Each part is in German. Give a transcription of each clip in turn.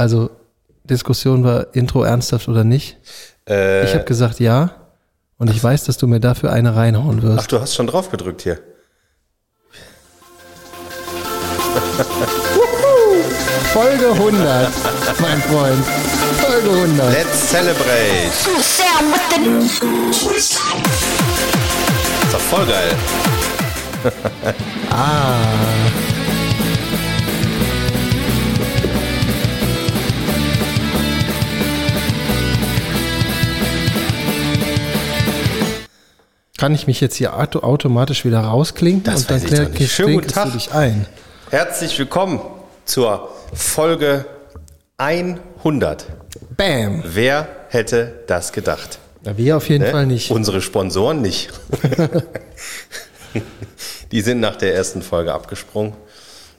Also Diskussion war Intro ernsthaft oder nicht. Äh, Ich habe gesagt ja. Und ich weiß, dass du mir dafür eine reinhauen wirst. ach, du hast schon drauf gedrückt hier. Folge 100, mein Freund. Folge 100. Let's celebrate. Ist doch voll geil. Ah. Kann ich mich jetzt hier auto automatisch wieder rausklinken Das und dann nicht. Schönen guten klinkst du Tag. dich ein? Herzlich willkommen zur Folge 100. Bam. Wer hätte das gedacht? Na, wir auf jeden Ne? Fall nicht. Unsere Sponsoren nicht. Die sind nach der ersten Folge abgesprungen.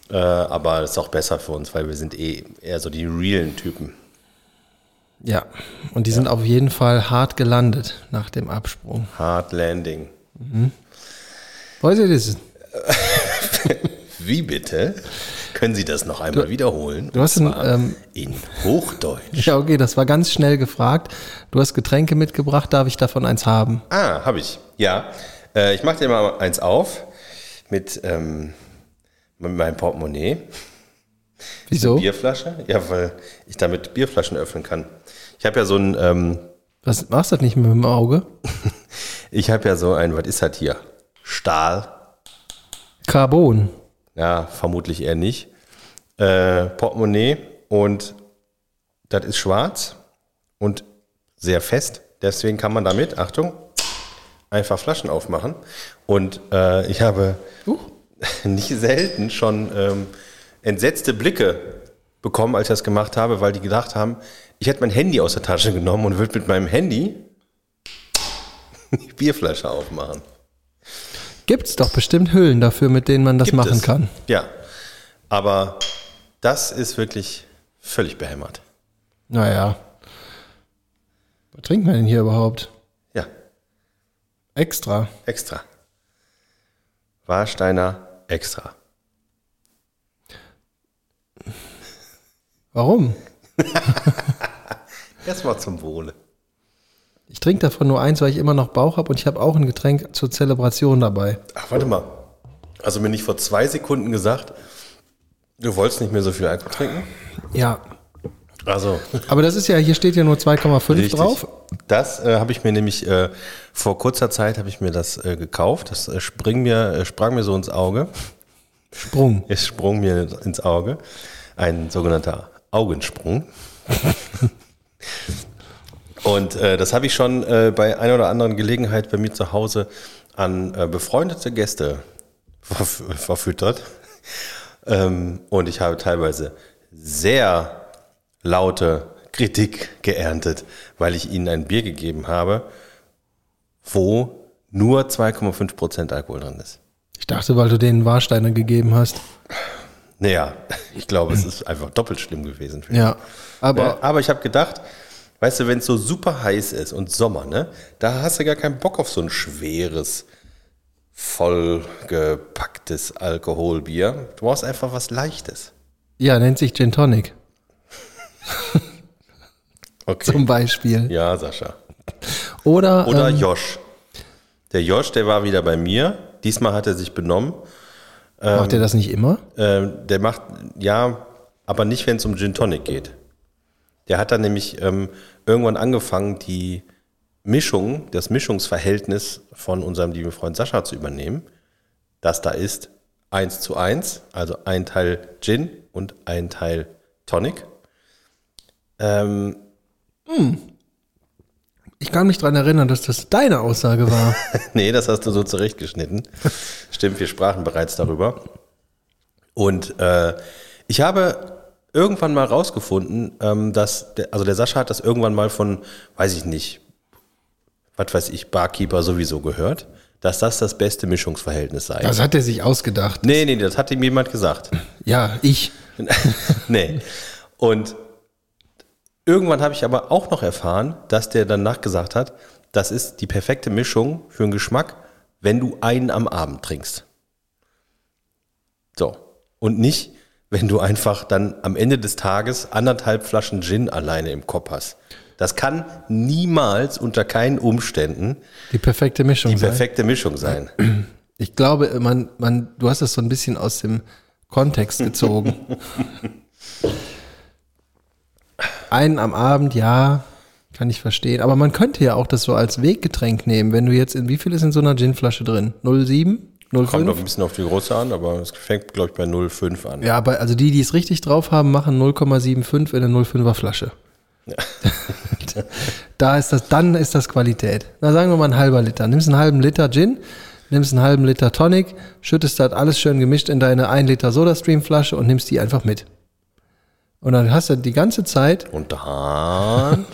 Äh, aber das ist auch besser für uns, weil wir sind eh eher so die realen Typen. Ja, und die sind auf jeden Fall hart gelandet nach dem Absprung. Hard Landing. Wollt ihr das? Wie bitte? Können Sie das noch einmal wiederholen? du hast ein, ähm, in Hochdeutsch. Ja, okay, das war ganz schnell gefragt. Du hast Getränke mitgebracht, darf ich davon eins haben? Ah, habe ich. Ja. Äh, ich mache dir mal eins auf mit, ähm, mit meinem Portemonnaie. Wieso? Bierflasche? Ja, weil ich damit Bierflaschen öffnen kann. Ich habe ja so ein, ähm, Was machst du das nicht mit dem Auge? ich habe ja so ein, was ist das hier? Stahl. Carbon. Ja, vermutlich eher nicht. Äh, Portemonnaie und das ist schwarz und sehr fest. Deswegen kann man damit, Achtung, einfach Flaschen aufmachen. Und äh, ich habe nicht selten schon ähm, entsetzte Blicke bekommen, als ich das gemacht habe, weil die gedacht haben, ich hätte mein Handy aus der Tasche genommen und würde mit meinem Handy die Bierflasche aufmachen. Gibt's doch bestimmt Hüllen dafür, mit denen man das Gibt machen es. kann. Ja, aber das ist wirklich völlig behämmert. Naja. Was trinkt man denn hier überhaupt? Ja, Extra. extra. Warsteiner extra. Warum? Erstmal zum Wohle. Ich trinke davon nur eins, weil ich immer noch Bauch habe und ich habe auch ein Getränk zur Zelebration dabei. Ach, warte mal. Also mir nicht vor zwei Sekunden gesagt, du wolltest nicht mehr so viel Alkohol trinken? Ja. Also, Aber das ist ja, hier steht ja nur 2,5 richtig. drauf. Das äh, habe ich mir nämlich äh, vor kurzer Zeit habe ich mir das äh, gekauft. Das äh, spring mir, äh, sprang mir so ins Auge. Sprung. Es sprung mir ins Auge. Ein sogenannter Augensprung. Und äh, das habe ich schon äh, bei einer oder anderen Gelegenheit bei mir zu Hause an äh, befreundete Gäste verf verfüttert. Ähm, und ich habe teilweise sehr laute Kritik geerntet, weil ich ihnen ein Bier gegeben habe, wo nur 2,5 Prozent Alkohol drin ist. Ich dachte, weil du denen Warsteine gegeben hast. Naja, ich glaube, es ist einfach doppelt schlimm gewesen. Für Ja. Aber Ja, aber ich habe gedacht, weißt du, wenn es so super heiß ist und Sommer, ne, da hast du gar keinen Bock auf so ein schweres, vollgepacktes Alkoholbier. Du brauchst einfach was Leichtes. ja, nennt sich Gin Tonic Okay. zum Beispiel. ja, Sascha. Oder, Oder ähm, Josh. Der Josh, der war wieder bei mir. Diesmal hat er sich benommen. Macht er das nicht immer? Ähm, der macht, ja, aber nicht, wenn es um Gin Tonic geht. Der hat dann nämlich ähm, irgendwann angefangen, die Mischung, das Mischungsverhältnis von unserem lieben Freund Sascha zu übernehmen. Das da ist 1 zu 1, also ein Teil Gin und ein Teil Tonic. Ähm, Ich kann mich daran erinnern, dass das deine Aussage war. nee, das hast du so zurechtgeschnitten. Stimmt, wir sprachen bereits darüber. Und äh, ich habe irgendwann mal rausgefunden, ähm, dass, der, also der Sascha hat das irgendwann mal von, weiß ich nicht, was weiß ich, Barkeeper sowieso gehört, dass das das beste Mischungsverhältnis sei. Das hat er sich ausgedacht. nee, nee, das hat ihm jemand gesagt. Ja, ich. nee. Und irgendwann habe ich aber auch noch erfahren, dass der danach gesagt hat, das ist die perfekte Mischung für einen Geschmack, wenn du einen am Abend trinkst. So. Und nicht, wenn du einfach dann am Ende des Tages anderthalb Flaschen Gin alleine im Kopf hast. Das kann niemals unter keinen Umständen Die perfekte Mischung die sein. perfekte Mischung sein. Ich glaube, man, man, du hast es so ein bisschen aus dem Kontext gezogen. Einen am Abend, ja, kann ich verstehen. Aber man könnte ja auch das so als Weggetränk nehmen, wenn du jetzt in, wie viel ist in so einer Ginflasche drin? 0,7? Kommt noch 0,5? ein bisschen auf die Größe an, aber es fängt, glaube ich, bei 0,5 an. Ja, aber also die, die es richtig drauf haben, machen 0,75 in eine 0,5er Flasche. da ist das, dann ist das Qualität. Na, sagen wir mal ein halber Liter. Nimmst einen halben Liter Gin, nimmst einen halben Liter Tonic, schüttest das alles schön gemischt in deine 1 Liter Sodastream-Flasche und nimmst die einfach mit. Und dann hast du die ganze Zeit, Und dann,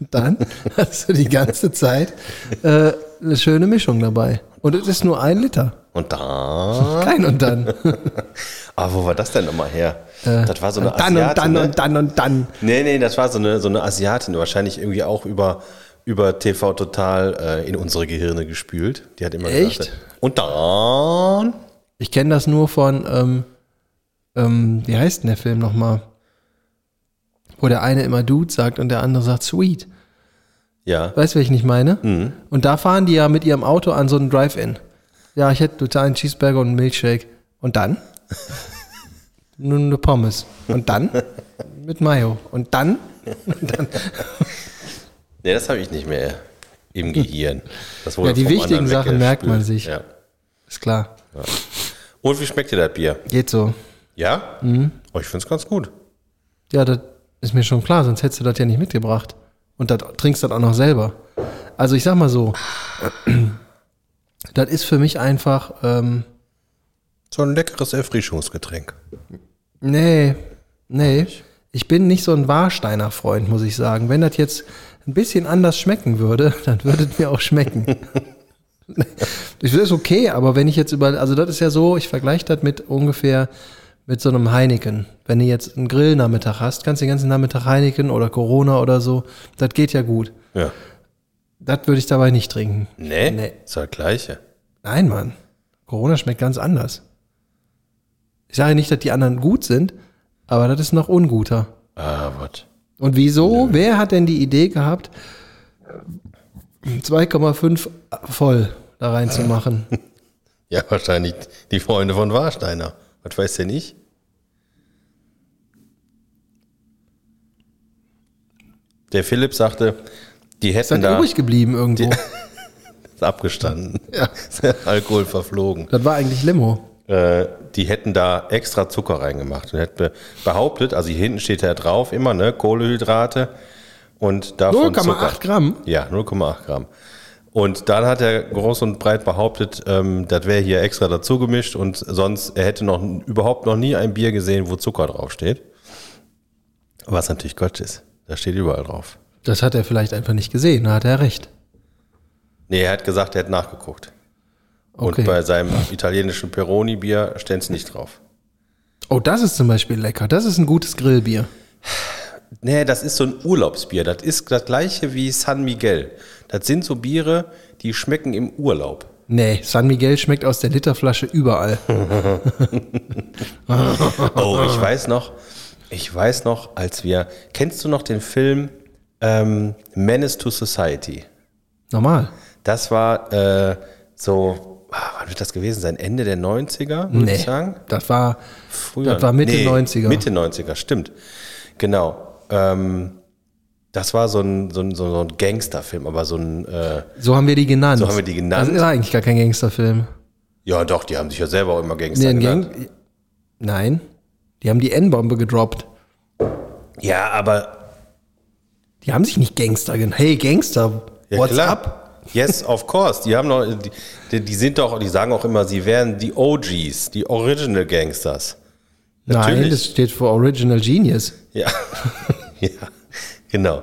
dann hast du die ganze Zeit äh, eine schöne Mischung dabei. Und es ist nur ein Liter. und dann. Kein und dann. Ah, wo war das denn nochmal her? das war so eine und dann und Asiatin, dann ne? und dann und dann. Nee, nee, das war so eine, so eine Asiatin, wahrscheinlich irgendwie auch über, über TV Total äh, in unsere Gehirne gespült. Die hat immer Echt? gesagt, und dann. Ich kenne das nur von, ähm, ähm, wie heißt denn der Film nochmal? Wo der eine immer Dude sagt und der andere sagt Sweet. Ja. Weißt du, welchen ich meine? Und da fahren die ja mit ihrem Auto an so einen Drive-In. Ja, ich hätte total einen Cheeseburger und einen Milkshake. Und dann? Nur eine Pommes. Und dann? Mit Mayo. Und dann? Nee, das habe ich nicht mehr im Gehirn. Ja, die wichtigen Sachen merkt man sich. Ja. Ist klar. Und wie schmeckt dir das Bier? Geht so. Ja? Mhm. Oh, ich finde es ganz gut. Ja, das ist mir schon klar, sonst hättest du das ja nicht mitgebracht. Und das trinkst das auch noch selber. Also ich sag mal so, das ist für mich einfach, ähm, So ein leckeres Erfrischungsgetränk. nee, nee, ich bin nicht so ein Warsteiner Freund, muss ich sagen. Wenn das jetzt ein bisschen anders schmecken würde, dann würde es mir auch schmecken. Das ist okay, aber wenn ich jetzt über, also das ist ja so, ich vergleiche das mit ungefähr mit so einem Heineken. Wenn du jetzt einen Grillnachmittag hast, kannst du den ganzen Nachmittag Heineken oder Corona oder so, das geht ja gut. Ja. Das würde ich dabei nicht trinken. Nee? Nee. Ist das gleiche. Nein, Mann. Corona schmeckt ganz anders. Ich sage nicht, dass die anderen gut sind, aber das ist noch unguter. Ah, was? Und wieso? Wer hat denn die Idee gehabt, 2,5 voll da reinzumachen? Ja, wahrscheinlich die Freunde von Warsteiner. Was weiß der nicht? Der Philipp sagte, die hätten das da übrig geblieben irgendwo? ist abgestanden. Ja. Alkohol verflogen. Das war eigentlich Limo. Äh, die hätten da extra Zucker reingemacht und hätten behauptet, also hier hinten steht ja drauf immer, ne, Kohlehydrate und davon 0,8 Zucker. Gramm? Ja, 0,8 Gramm. Und dann hat er groß und breit behauptet, ähm, das wäre hier extra dazu gemischt und sonst, er hätte noch überhaupt noch nie ein Bier gesehen, wo Zucker draufsteht. Was natürlich Quatsch ist. Da steht überall drauf. Das hat er vielleicht einfach nicht gesehen, da hat er recht. Nee, er hat gesagt, er hat nachgeguckt. Okay. Und bei seinem italienischen Peroni-Bier steht es nicht drauf. Oh, das ist zum Beispiel lecker. Das ist ein gutes Grillbier. Nee, das ist so ein Urlaubsbier. Das ist das gleiche wie San Miguel. Das sind so Biere, die schmecken im Urlaub. Nee, San Miguel schmeckt aus der Literflasche überall. Oh, ich weiß noch, ich weiß noch, als wir, kennst du noch den Film ähm, Menace to Society? Normal. Das war äh, so, ah, wann wird das gewesen sein? Ende der 90er, würde ich sagen? das war, Früher. das war Mitte 90er. Mitte 90er, stimmt. Genau. Ähm, das war so ein, so ein, so ein Gangsterfilm, aber so ein, äh, So haben wir die genannt. So haben wir die genannt. Das ist eigentlich gar kein Gangsterfilm. ja doch, die haben sich ja selber auch immer Gangster Nee, genannt. Gang Nein. Die haben die N-Bombe gedroppt. Ja, aber Die haben sich nicht Gangster genannt. Hey, Gangster, ja, what's klar. up? Yes, of course. Die haben noch, die, die, sind doch, die sagen auch immer, sie wären die OGs, die Original Gangsters. Nein, Natürlich. das steht für Original Genius. Ja, ja, genau.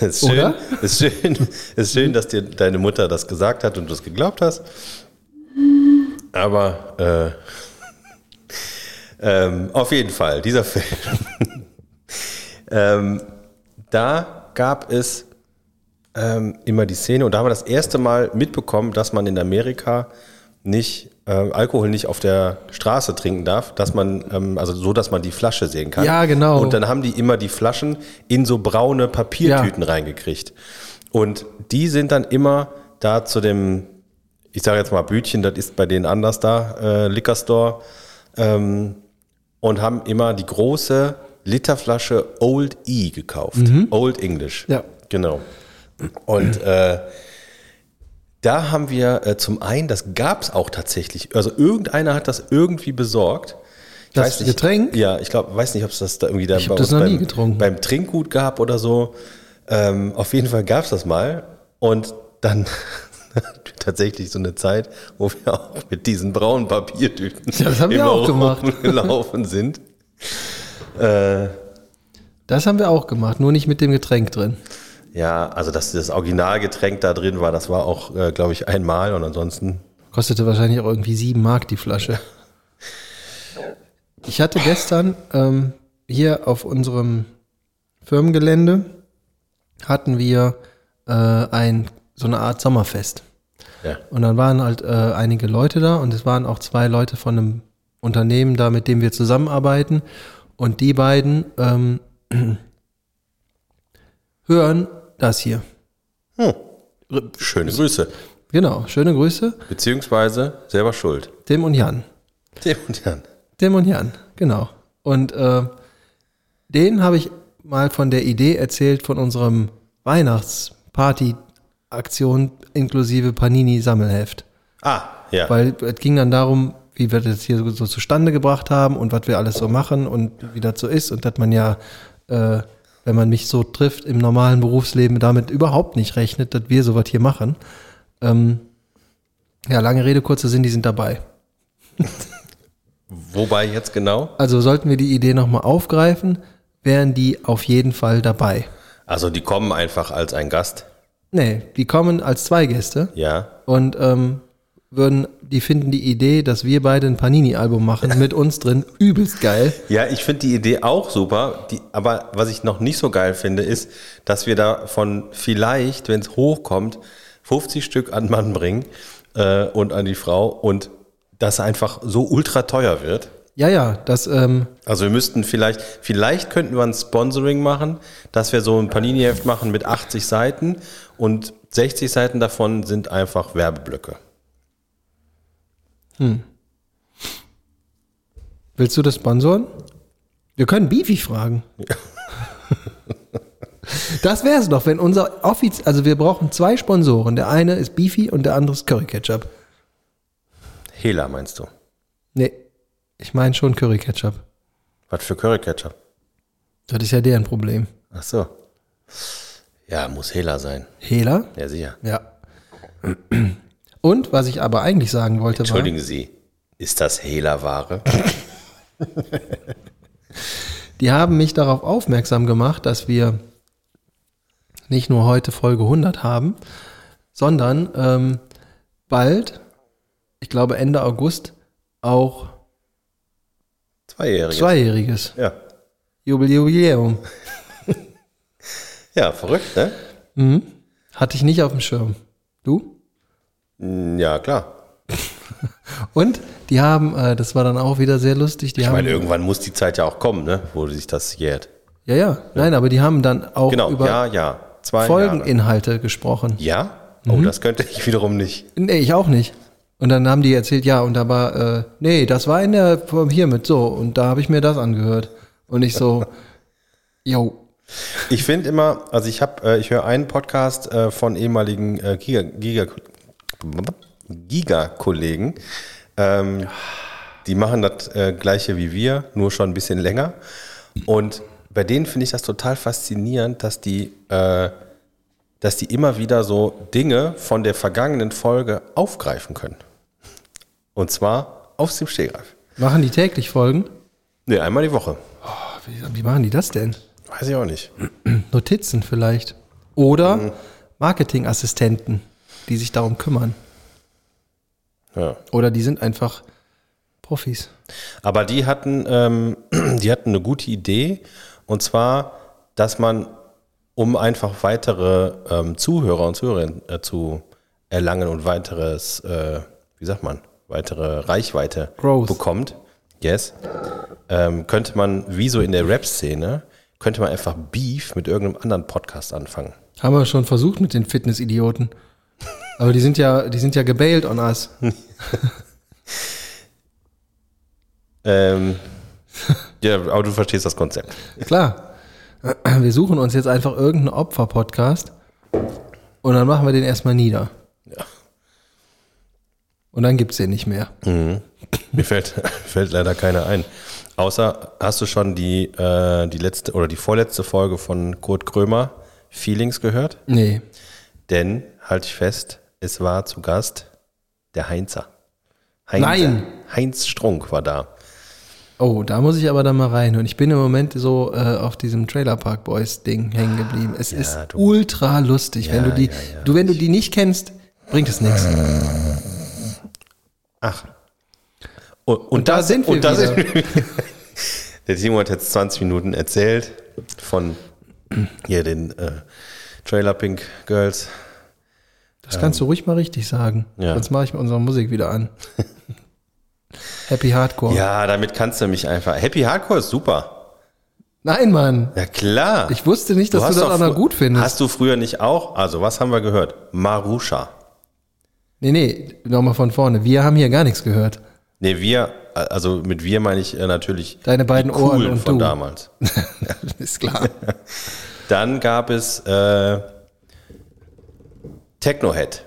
Es ist schön, Oder? ist schön, ist schön, dass dir deine Mutter das gesagt hat und du es geglaubt hast. Aber äh, ähm, auf jeden Fall, dieser Film. ähm, da gab es ähm, immer die Szene und da haben wir das erste Mal mitbekommen, dass man in Amerika nicht äh, Alkohol nicht auf der Straße trinken darf, dass man, ähm, also so, dass man die Flasche sehen kann. Ja, genau. Und dann haben die immer die Flaschen in so braune Papiertüten reingekriegt. Und die sind dann immer da zu dem, ich sage jetzt mal Bütchen, das ist bei denen anders da, äh, Liquor Store, ähm, und haben immer die große Literflasche Old E gekauft. Old English. Ja. Genau. Und äh, da haben wir äh, zum einen, das gab es auch tatsächlich, also irgendeiner hat das irgendwie besorgt. Ich Das Getränk? Ja, ich glaube, weiß nicht, ob es das da irgendwie da Ich hab das noch beim, nie getrunken. beim Trinkgut gab oder so. Ähm, auf jeden Fall gab es das mal. Und dann tatsächlich so eine Zeit, wo wir auch mit diesen braunen Papiertüten Ja, das haben wir auch gemacht. rumgelaufen sind. Äh, Das haben wir auch gemacht, nur nicht mit dem Getränk drin. ja, also dass das Originalgetränk da drin war, das war auch, äh, glaube ich, einmal und ansonsten Kostete wahrscheinlich auch irgendwie sieben Mark die Flasche. Ich hatte gestern ähm, hier auf unserem Firmengelände hatten wir äh, ein so eine Art Sommerfest. Ja. Und dann waren halt äh, einige Leute da und es waren auch zwei Leute von einem Unternehmen da, mit dem wir zusammenarbeiten. Und die beiden ähm, hören das hier. Schöne Grüße. Genau, schöne Grüße. Beziehungsweise selber schuld. Tim und Jan. Tim und Jan. Tim und Jan, genau. Und äh, denen habe ich mal von der Idee erzählt von unserem Weihnachtsparty-Aktion inklusive Panini-Sammelheft. Ah, ja. Weil es ging dann darum, wie wir das hier so, so zustande gebracht haben und was wir alles so machen und wie das so ist und dass man ja, äh, wenn man mich so trifft, im normalen Berufsleben damit überhaupt nicht rechnet, dass wir sowas hier machen. Ähm, ja, lange Rede, kurzer Sinn, die sind dabei. Wobei jetzt genau? Also sollten wir die Idee nochmal aufgreifen, wären die auf jeden Fall dabei. Also die kommen einfach als ein Gast. Nee, die kommen als zwei Gäste Ja. und ähm, würden, die finden die Idee, dass wir beide ein Panini-Album machen mit uns drin, übelst geil. Ja, ich finde die Idee auch super. Die, aber was ich noch nicht so geil finde, ist, dass wir davon vielleicht, wenn es hochkommt, 50 Stück an Mann bringen äh, und an die Frau und das einfach so ultra teuer wird. Ja, ja, das, ähm, Also wir müssten vielleicht, vielleicht könnten wir ein Sponsoring machen, dass wir so ein Panini-Heft machen mit 80 Seiten und 60 Seiten davon sind einfach Werbeblöcke. willst du das sponsoren? Wir können Beefy fragen. Das wäre es doch, wenn unser Offiz, also wir brauchen zwei Sponsoren. Der eine ist Beefy und der andere ist Curry Ketchup. Hela meinst du? Nee, ich meine schon Curry Ketchup. Was für Curry Ketchup? Das ist ja deren Problem. Ach so. Ja, muss Hela sein. Hela? Ja, sicher. Ja. Und was ich aber eigentlich sagen wollte, war, Entschuldigen Sie, ist das Hela-Ware? die haben mich darauf aufmerksam gemacht, dass wir nicht nur heute Folge 100 haben, sondern ähm, bald, ich glaube Ende August, auch Zweijähriges. zweijähriges Ja. Jubiläum. Ja, verrückt, ne? Hatte ich nicht auf dem Schirm. Du? Mm, Ja, klar. Und die haben, äh, das war dann auch wieder sehr lustig, die Ich meine, irgendwann muss die Zeit ja auch kommen, ne? Wo sich das jährt. ja, ja, nein, aber die haben dann auch Genau, über ja, ja. Zwei Jahre. Folgeninhalte gesprochen. Ja? Oh, Mhm. das könnte ich wiederum nicht. Nee, ich auch nicht. Und dann haben die erzählt, ja, und da war, äh, nee, das war in der, hiermit so, und da habe ich mir das angehört. Und ich so, yo, Ich finde immer, also ich habe, äh, ich höre einen Podcast äh, von ehemaligen äh, Giga, Giga, Giga-Kollegen. Ähm, die machen das äh, gleiche wie wir, nur schon ein bisschen länger. Und bei denen finde ich das total faszinierend, dass die, äh, dass die immer wieder so Dinge von der vergangenen Folge aufgreifen können. Und zwar aus dem Stegreif. machen die täglich Folgen? Nee, einmal die Woche. Wie, wie machen die das denn? Weiß ich auch nicht. Notizen vielleicht. Oder Marketingassistenten, die sich darum kümmern. Ja. Oder die sind einfach Profis. Aber die hatten, ähm, die hatten eine gute Idee. Und zwar, dass man, um einfach weitere ähm, Zuhörer und Zuhörerinnen äh, zu erlangen und weiteres, äh, wie sagt man, weitere Reichweite Growth. bekommt, yes, ähm, könnte man, wie so in der Rap-Szene, könnte man einfach Beef mit irgendeinem anderen Podcast anfangen. Haben wir schon versucht mit den Fitnessidioten. Aber die sind ja, die sind ja gebailt on us. Ähm, ja, aber du verstehst das Konzept. Klar. Wir suchen uns jetzt einfach irgendeinen Opfer-Podcast und dann machen wir den erstmal nieder. Ja. Und dann gibt's den nicht mehr. Mir fällt, fällt leider keiner ein. Außer, hast du schon die, äh, die letzte oder die vorletzte Folge von Kurt Krömer, Feelings, gehört? Nee. Denn, halte ich fest, es war zu Gast der Heinzer. Heinzer. Nein. Heinz Strunk war da. Oh, da muss ich aber dann mal rein. Und ich bin im Moment so äh, auf diesem Trailer Park Boys Ding hängen geblieben. Es ist du- ultra lustig. wenn Ja, du die, ja, ja. du, wenn du die nicht kennst, bringt es nichts. Ach. Und, und, da das- sind wir und da wieder. sind wir. Der Timo hat jetzt 20 Minuten erzählt von hier den äh, Trailer Pink Girls. Das kannst du ruhig mal richtig sagen. Ja. Sonst mache ich mit unserer Musik wieder an. Happy Hardcore. Ja, damit kannst du mich einfach. Happy Hardcore ist super. Nein, Mann. Ja, klar. Ich wusste nicht, dass du, hast das noch gut findest. Hast du früher nicht auch? Also, was haben wir gehört? Marusha. nee, nee, nochmal von vorne. Wir haben hier gar nichts gehört. Nee, wir, also mit wir meine ich äh, natürlich Deine beiden die Ohren coolen und von du. damals. Ist klar. Dann gab es äh, Technohead.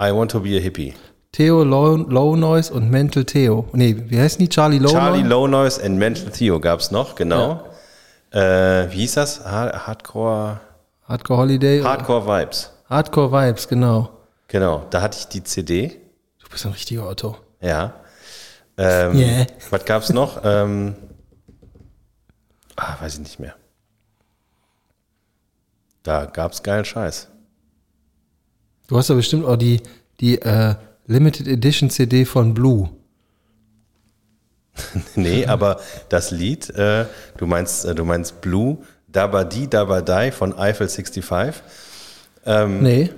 I want to be a hippie. Theo Low, Low Noise und Mental Theo. Nee, wie heißen die? Charlie Low Charlie Noise? Low Noise and Mental Theo gab es noch, genau. Äh, wie hieß das? Ha Hardcore, Hardcore Holiday. Hardcore Vibes. Hardcore Vibes, genau. Genau, da hatte ich die CD. Du bist ein richtiger Otto. Ja. Ähm, Yeah. Was gab es noch? Ähm, ah, weiß ich nicht mehr. Da gab es geilen Scheiß. Du hast ja bestimmt auch die, die äh, Limited Edition CD von Blue. Nee, aber das Lied, äh, du meinst, äh, du meinst Blue, Dabadi Dabadai von Eiffel 65. Ähm, Nee.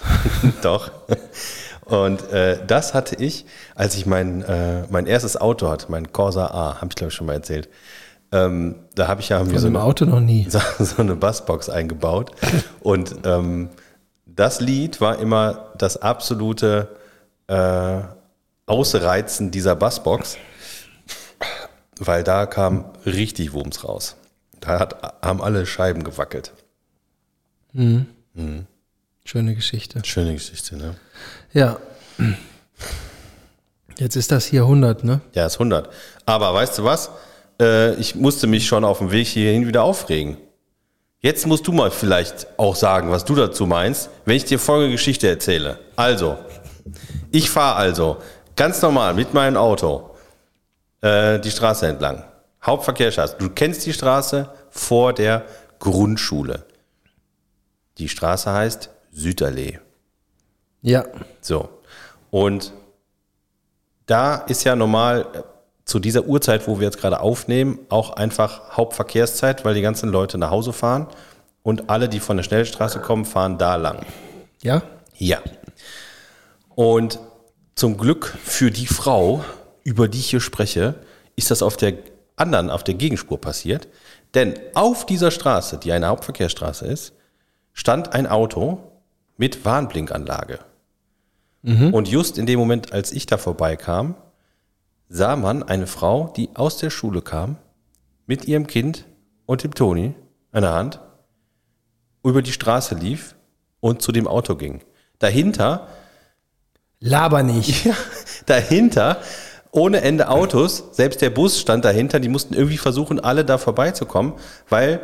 Doch. Und äh, das hatte ich, als ich mein, äh, mein erstes Auto hatte, mein Corsa A, habe ich glaube ich schon mal erzählt. Ähm, da habe ich ja Von so eine, Auto noch nie. so, so eine Bassbox eingebaut. Und ähm, das Lied war immer das absolute äh, Ausreizen dieser Bassbox, weil da kam richtig Wumms raus. Da hat, haben alle Scheiben gewackelt. Schöne Geschichte. Schöne Geschichte, ne? Ja. Jetzt ist das hier 100, ne? Ja, ist 100. Aber weißt du was? Äh, ich musste mich schon auf dem Weg hierhin wieder aufregen. Jetzt musst du mal vielleicht auch sagen, was du dazu meinst, wenn ich dir folgende Geschichte erzähle. Also, ich fahre also ganz normal mit meinem Auto äh, die Straße entlang. Hauptverkehrsstraße. Du kennst die Straße vor der Grundschule. Die Straße heißt Süderlee. Ja. So. Und da ist ja normal äh, zu dieser Uhrzeit, wo wir jetzt gerade aufnehmen, auch einfach Hauptverkehrszeit, weil die ganzen Leute nach Hause fahren und alle, die von der Schnellstraße kommen, fahren da lang. Ja? Ja. Und zum Glück für die Frau, über die ich hier spreche, ist das auf der anderen, auf der Gegenspur passiert. Denn auf dieser Straße, die eine Hauptverkehrsstraße ist, stand ein Auto mit Warnblinkanlage. Und just in dem Moment, als ich da vorbeikam, sah man eine Frau, die aus der Schule kam, mit ihrem Kind und dem Toni an der Hand, über die Straße lief und zu dem Auto ging. Dahinter, Laber nicht. ja, dahinter, ohne Ende Autos, selbst der Bus stand dahinter, die mussten irgendwie versuchen, alle da vorbeizukommen, weil,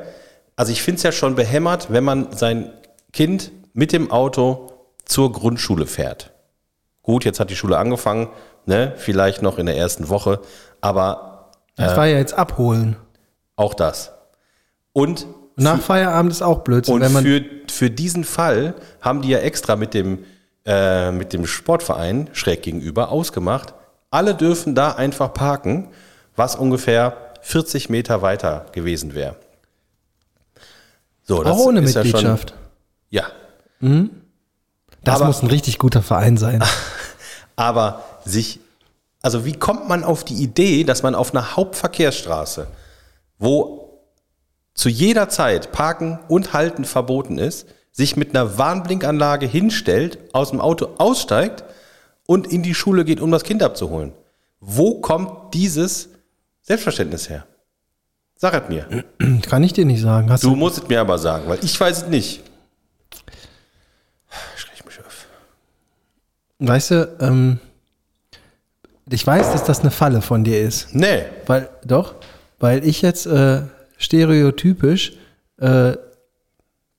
also ich finde es ja schon behämmert, wenn man sein Kind mit dem Auto zur Grundschule fährt. Gut, jetzt hat die Schule angefangen, ne, vielleicht noch in der ersten Woche, aber Das war ja jetzt abholen. auch das. Und Nach Feierabend ist auch Blödsinn, Und wenn man für, für diesen Fall haben die ja extra mit dem, äh, mit dem Sportverein schräg gegenüber ausgemacht, alle dürfen da einfach parken, was ungefähr 40 Meter weiter gewesen wäre. So, auch ohne ist ja schon- Mitgliedschaft. Ja, Das aber- muss ein richtig guter Verein sein. Aber sich, also wie kommt man auf die Idee, dass man auf einer Hauptverkehrsstraße, wo zu jeder Zeit Parken und Halten verboten ist, sich mit einer Warnblinkanlage hinstellt, aus dem Auto aussteigt und in die Schule geht, um das Kind abzuholen? Wo kommt dieses Selbstverständnis her? Sag es mir. Kann ich dir nicht sagen. Hast Du du, musst es mir aber sagen, weil ich weiß es nicht. Ich reg mich auf. Weißt du, ähm, ich weiß, dass das eine Falle von dir ist. Nee. Weil, doch, weil ich jetzt äh, stereotypisch äh,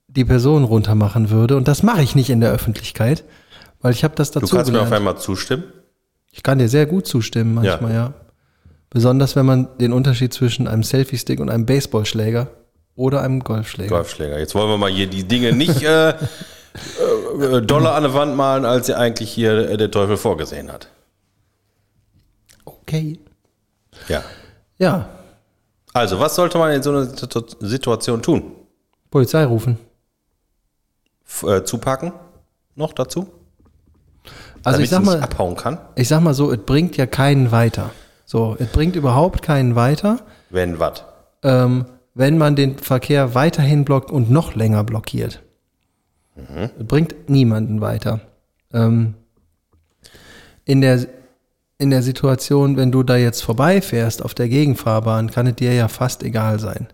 die Person runtermachen würde. Und das mache ich nicht in der Öffentlichkeit, weil ich habe das Du dazu kannst mir auf gelernt. einmal zustimmen. Ich kann dir sehr gut zustimmen manchmal, ja. Besonders wenn man den Unterschied zwischen einem Selfie-Stick und einem Baseballschläger oder einem Golfschläger. Golfschläger. Jetzt wollen wir mal hier die Dinge nicht äh, äh, doller an der Wand malen, als sie eigentlich hier äh, der Teufel vorgesehen hat. Okay. Ja. Ja, Also, was sollte man in so einer Situ- Situation tun? Polizei rufen. F äh, zupacken? Noch dazu? Also Damit ich sag mal, abhauen kann? ich sag mal so, es bringt ja keinen weiter. So, es bringt überhaupt keinen weiter, Wenn was? ähm, wenn man den Verkehr weiterhin blockt und noch länger blockiert. Es bringt niemanden weiter. Ähm, in der in der Situation, wenn du da jetzt vorbeifährst auf der Gegenfahrbahn, kann es dir ja fast egal sein.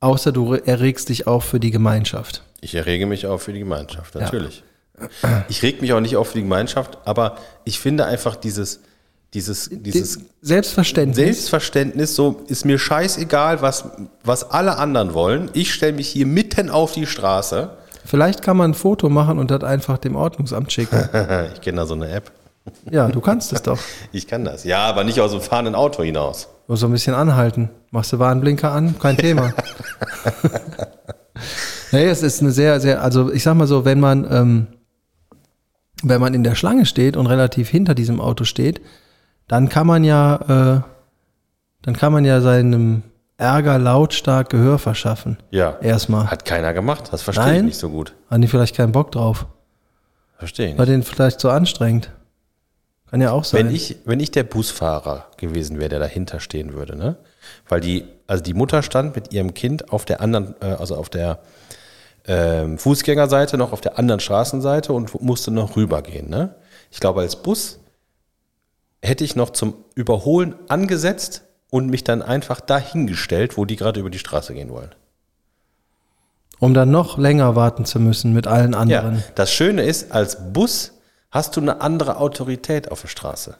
Außer du re- erregst dich auch für die Gemeinschaft. Ich errege mich auch für die Gemeinschaft, natürlich. Ich reg mich auch nicht auf für die Gemeinschaft, aber ich finde einfach dieses, dieses, dieses Selbstverständnis. Selbstverständnis, so ist mir scheißegal, was, was alle anderen wollen. Ich stelle mich hier mitten auf die Straße. Vielleicht kann man ein Foto machen und das einfach dem Ordnungsamt schicken. Ich kenne da so eine App. Ja, du kannst es doch. Ich kann das. Ja, aber nicht aus dem fahrenden Auto hinaus. Nur so ein bisschen anhalten. Machst du Warnblinker an, kein Thema. nee, es ist eine sehr, sehr, also ich sag mal so, wenn man, ähm, wenn man in der Schlange steht und relativ hinter diesem Auto steht, dann kann man ja, äh, dann kann man ja seinem Ärger lautstark Gehör verschaffen. Ja. Erstmal. Hat keiner gemacht. Das verstehe ich Nein. nicht so gut. Haben die vielleicht keinen Bock drauf? Verstehe ich War denen vielleicht zu anstrengend? Kann ja auch sein. Wenn ich, wenn ich der Busfahrer gewesen wäre, der dahinter stehen würde, ne? Weil die, also die Mutter stand mit ihrem Kind auf der anderen, äh, also auf der ähm, Fußgängerseite, noch auf der anderen Straßenseite und musste noch rübergehen, ne? Ich glaube, als Bus hätte ich noch zum Überholen angesetzt und mich dann einfach dahingestellt, wo die gerade über die Straße gehen wollen. um dann noch länger warten zu müssen mit allen Ja, anderen. das Schöne ist, als Bus hast du eine andere Autorität auf der Straße.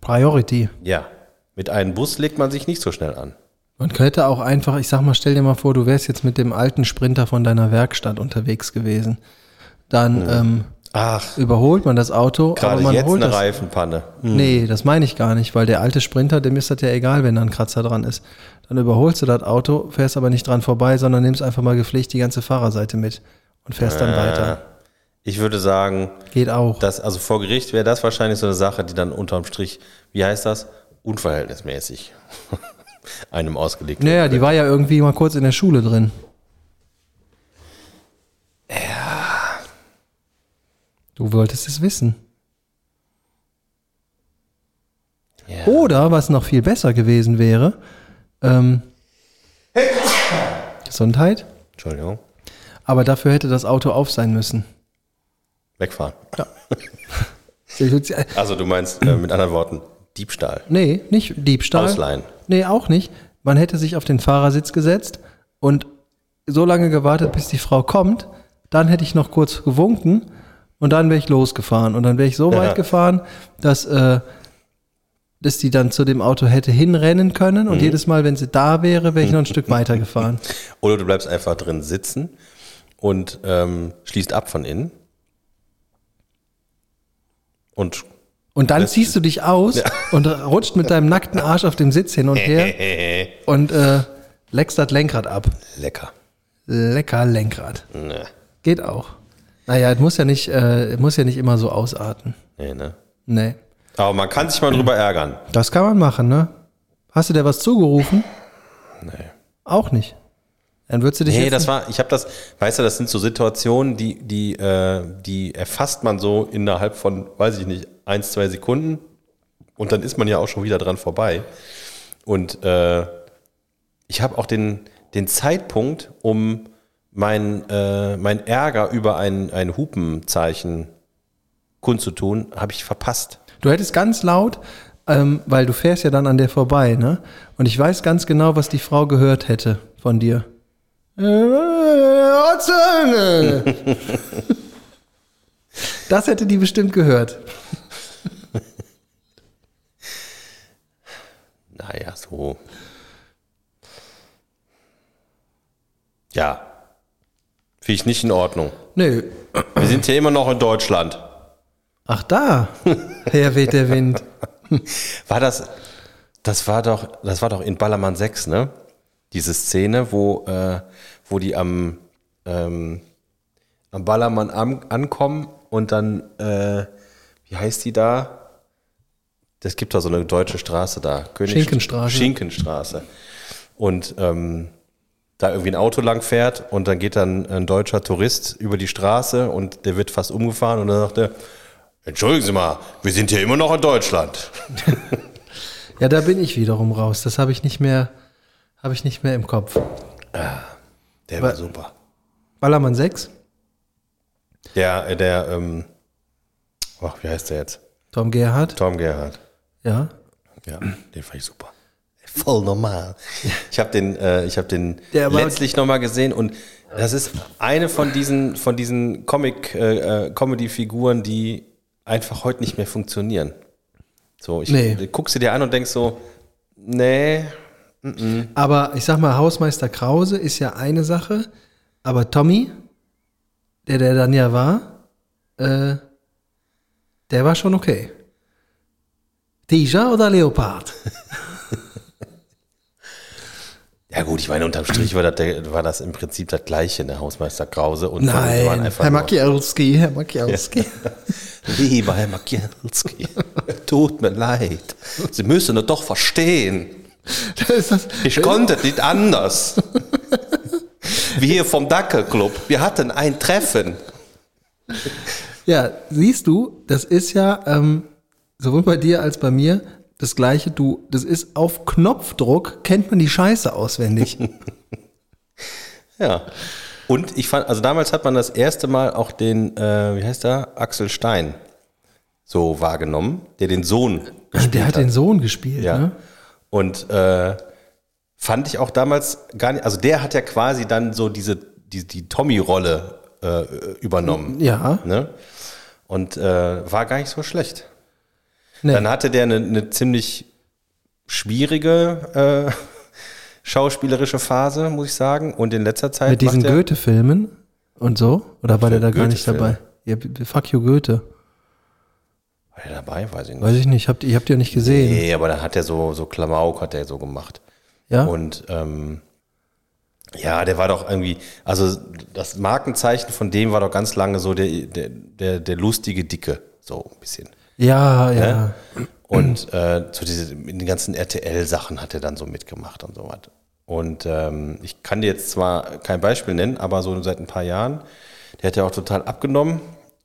Priority. Ja. Mit einem Bus legt man sich nicht so schnell an. Man könnte auch einfach, ich sag mal, stell dir mal vor, du wärst jetzt mit dem alten Sprinter von deiner Werkstatt unterwegs gewesen. Dann ähm, Ach, überholt man das Auto, aber gerade man jetzt holt eine das. Reifenpanne. Nee, das meine ich gar nicht, weil der alte Sprinter, dem ist das ja egal, wenn da ein Kratzer dran ist. Dann überholst du das Auto, fährst aber nicht dran vorbei, sondern nimmst einfach mal gepflegt die ganze Fahrerseite mit und fährst dann weiter. Ich würde sagen, Geht auch. dass, also vor Gericht wäre das wahrscheinlich so eine Sache, die dann unterm Strich, wie heißt das? Unverhältnismäßig einem ausgelegt naja, wird. die war ja irgendwie mal kurz in der Schule drin. Du wolltest es wissen. Ja. Oder, was noch viel besser gewesen wäre, ähm, Gesundheit, Entschuldigung. aber dafür hätte das Auto auf sein müssen. Wegfahren. Nee, Also du meinst äh, mit anderen Worten Diebstahl. nicht Diebstahl. Ausleihen. Nee, auch nicht. Man hätte sich auf den Fahrersitz gesetzt und so lange gewartet, bis die Frau kommt. Dann hätte ich noch kurz gewunken und dann wäre ich losgefahren. Und dann wäre ich so Ja. weit gefahren, dass, äh, dass die dann zu dem Auto hätte hinrennen können. Mhm. Und jedes Mal, wenn sie da wäre, wäre ich noch ein Stück weiter gefahren. Oder du bleibst einfach drin sitzen und ähm, schließt ab von innen. Und Und dann Das- ziehst du dich aus und rutscht mit deinem nackten Arsch auf dem Sitz hin und her und äh, leckst das Lenkrad ab. lecker. Lecker Lenkrad. Ne, Geht auch. Naja, es muss ja nicht, äh, es muss ja nicht immer so ausarten. nee, ne. Nee. Aber man kann sich mal drüber ärgern. Das kann man machen, ne? Hast du dir was zugerufen? Nee. Auch nicht. Dann würdest du dich Nee, das war, ich habe das, weißt du, das sind so Situationen, die, die, äh, die erfasst man so innerhalb von, weiß ich nicht, eins, zwei Sekunden und dann ist man ja auch schon wieder dran vorbei. Und äh, ich habe auch den, den Zeitpunkt, um mein, äh, mein Ärger über ein, ein Hupenzeichen kundzutun, habe ich verpasst. Du hättest ganz laut, ähm, weil du fährst ja dann an der vorbei, ne? Und ich weiß ganz genau, was die Frau gehört hätte von dir. Äh! Das hätte die bestimmt gehört. Naja, so. Ja. Finde ich nicht in Ordnung. Nö. Wir sind hier immer noch in Deutschland. Ach da, her weht der Wind. War das, das war doch, das war doch in Ballermann 6, ne? Diese Szene, wo, äh, wo die am, ähm, am Ballermann am, ankommen und dann, äh, wie heißt die da? Das gibt da so eine deutsche Straße da. König Schinkenstraße. Schinkenstraße. Und ähm, da irgendwie ein Auto lang fährt und dann geht dann ein deutscher Tourist über die Straße und der wird fast umgefahren und dann sagt er, entschuldigen Sie mal, wir sind hier immer noch in Deutschland. Ja, da bin ich wiederum raus. Das habe ich nicht mehr, habe ich nicht mehr im Kopf. Der war super. Ballermann 6, Der, äh, der, ähm, ach, wie heißt der jetzt? Tom Gerhardt, Tom Gerhardt. ja. Ja, den fand ich super. Voll normal. Ich habe den, äh, ich habe den war- letztlich nochmal gesehen und das ist eine von diesen, von diesen Comic, äh, äh, Comedy-Figuren, die einfach heute nicht mehr funktionieren. So, ich Nee. guckst du dir an und denkst so, nee, Aber ich sag mal, Hausmeister Krause ist ja eine Sache, aber Tommy, der der dann ja war, äh, der war schon okay. Tiger oder Leopard? Ja gut, ich meine, unterm Strich war das, der, war das im Prinzip das gleiche, der Hausmeister Krause. Und die waren Nein, einfach Herr Makielski, Herr Makielski. Lieber Herr Makielski, tut mir leid. Sie müssen es doch verstehen. Das das, Ich konnte nicht anders. Wir vom Dackelclub, wir hatten ein Treffen. ja, siehst du, das ist ja ähm, sowohl bei dir als bei mir das gleiche. Du, das ist auf Knopfdruck, kennt man die Scheiße auswendig. Ja. Und ich fand, also damals hat man das erste Mal auch den, äh, wie heißt der, Axel Stein so wahrgenommen, der den Sohn gespielt der hat den Sohn gespielt, Ja. ne? Und äh, fand ich auch damals gar nicht, also der hat ja quasi dann so diese, die, die Tommy-Rolle äh, übernommen. Ja. Ne? Und äh, war gar nicht so schlecht. Nee. Dann hatte der eine, eine ziemlich schwierige äh, schauspielerische Phase, muss ich sagen. Und in letzter Zeit Mit diesen Goethe-Filmen und so? Oder war der da gar nicht dabei? Ja, fuck you Goethe. War der dabei? Weiß ich nicht. Weiß ich nicht, habt, ihr habt ihr nicht gesehen. Nee, aber da hat er so, so Klamauk hat er so gemacht. Ja? Und ähm, ja, der war doch irgendwie, also das Markenzeichen von dem war doch ganz lange so der, der, der, der lustige Dicke, so ein bisschen. Ja, ja. Ne? Und äh, so diese, in den ganzen RTL-Sachen hat er dann so mitgemacht und so was. Und ähm, ich kann dir jetzt zwar kein Beispiel nennen, aber so seit ein paar Jahren, der hat ja auch total abgenommen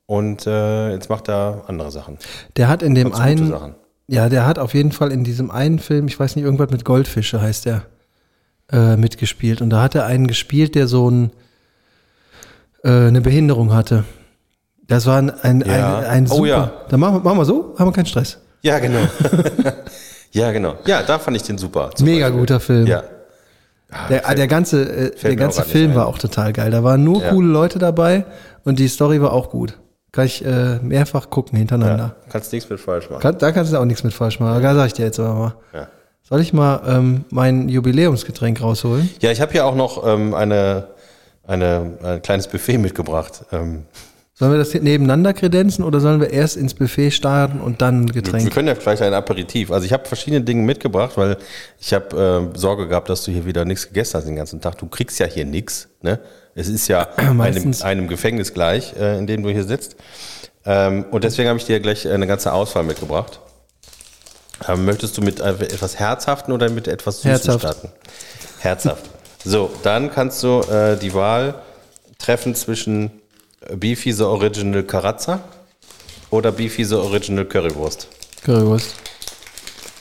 und äh, jetzt macht er andere Sachen. Der hat in dem Ganz einen. Ja, der hat auf jeden Fall in diesem einen Film, ich weiß nicht, irgendwas mit Goldfische heißt der, äh, mitgespielt. Und da hat er einen gespielt, der so ein, äh, eine Behinderung hatte. Das war ein, ein, Ja. ein, ein Oh super. ja. Dann machen wir, machen wir so, haben wir keinen Stress. Ja, genau. ja, genau. Ja, da fand ich den super. Mega Beispiel. guter Film. Ja. Der, der ganze, äh, der ganze Film war auch total geil. Da waren nur Ja. coole Leute dabei und die Story war auch gut. Kann ich äh, mehrfach gucken hintereinander. ja. Kannst nichts mit falsch machen. Kann, da kannst du auch nichts mit falsch machen. Da sag ich dir jetzt aber mal. Ja. Soll ich mal ähm, mein Jubiläumsgetränk rausholen? Ja, ich habe hier auch noch ähm, eine, eine, ein kleines Buffet mitgebracht. Ähm, Sollen wir das hier nebeneinander kredenzen oder sollen wir erst ins Buffet starten und dann ein wir können ja vielleicht ein Aperitif. Also ich habe verschiedene Dinge mitgebracht, weil ich habe äh, Sorge gehabt, dass du hier wieder nichts gegessen hast den ganzen Tag. Du kriegst ja hier nichts. Ne? Es ist ja einem, einem Gefängnis gleich, äh, in dem du hier sitzt. Ähm, und deswegen habe ich dir gleich eine ganze Auswahl mitgebracht. Ähm, möchtest du mit äh, etwas Herzhaften oder mit etwas Süßen Herzhaft. starten? Herzhaft. So, dann kannst du äh, die Wahl treffen zwischen Beefy the Original Karazza oder Beefy the Original Currywurst. Currywurst.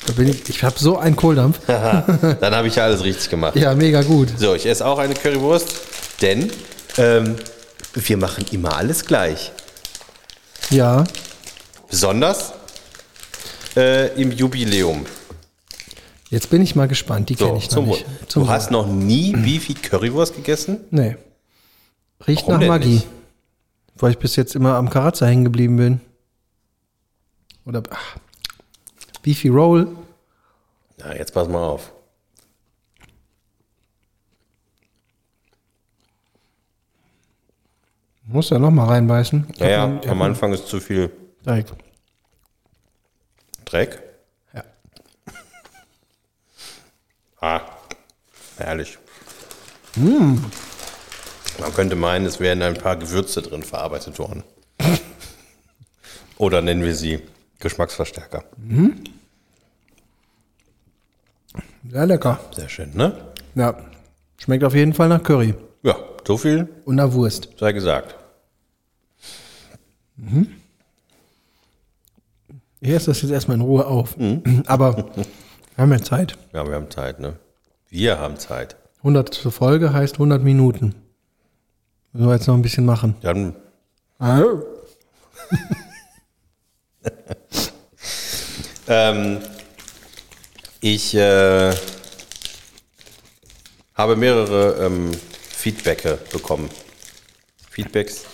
Da bin ich ich habe so einen Kohldampf. Dann habe ich ja alles richtig gemacht. Ja, mega gut. So, ich esse auch eine Currywurst, denn ähm, wir machen immer alles gleich. Ja. Besonders äh, im Jubiläum. Jetzt bin ich mal gespannt. Die So, kenne ich noch Wohl. nicht. Zum Du Wohl. hast noch nie Beefy Currywurst gegessen? Nee. Riecht Warum nach Magie. nicht? Weil ich bis jetzt immer am Karazza hängen geblieben bin. Oder ach, Beefy Roll. Na, jetzt pass mal auf. Muss ja noch mal reinbeißen. Ich Ja, ja, am Anfang ist zu viel Direkt. Dreck. Ja. Ah, herrlich. Man könnte meinen, es wären ein paar Gewürze drin verarbeitet worden. Oder nennen wir sie Geschmacksverstärker. Sehr lecker. Sehr schön, ne? Ja. Schmeckt auf jeden Fall nach Curry. Ja, so viel Und nach Wurst. sei gesagt. Ich esse das jetzt erstmal in Ruhe auf. Mhm. Aber wir haben ja Zeit. Ja, wir haben Zeit, ne? Wir haben Zeit. 100 zur Folge heißt 100 Minuten. Müssen wir jetzt noch ein bisschen machen. Dann Ähm, ich äh, habe mehrere ähm, Feedbacke bekommen. Feedbacks,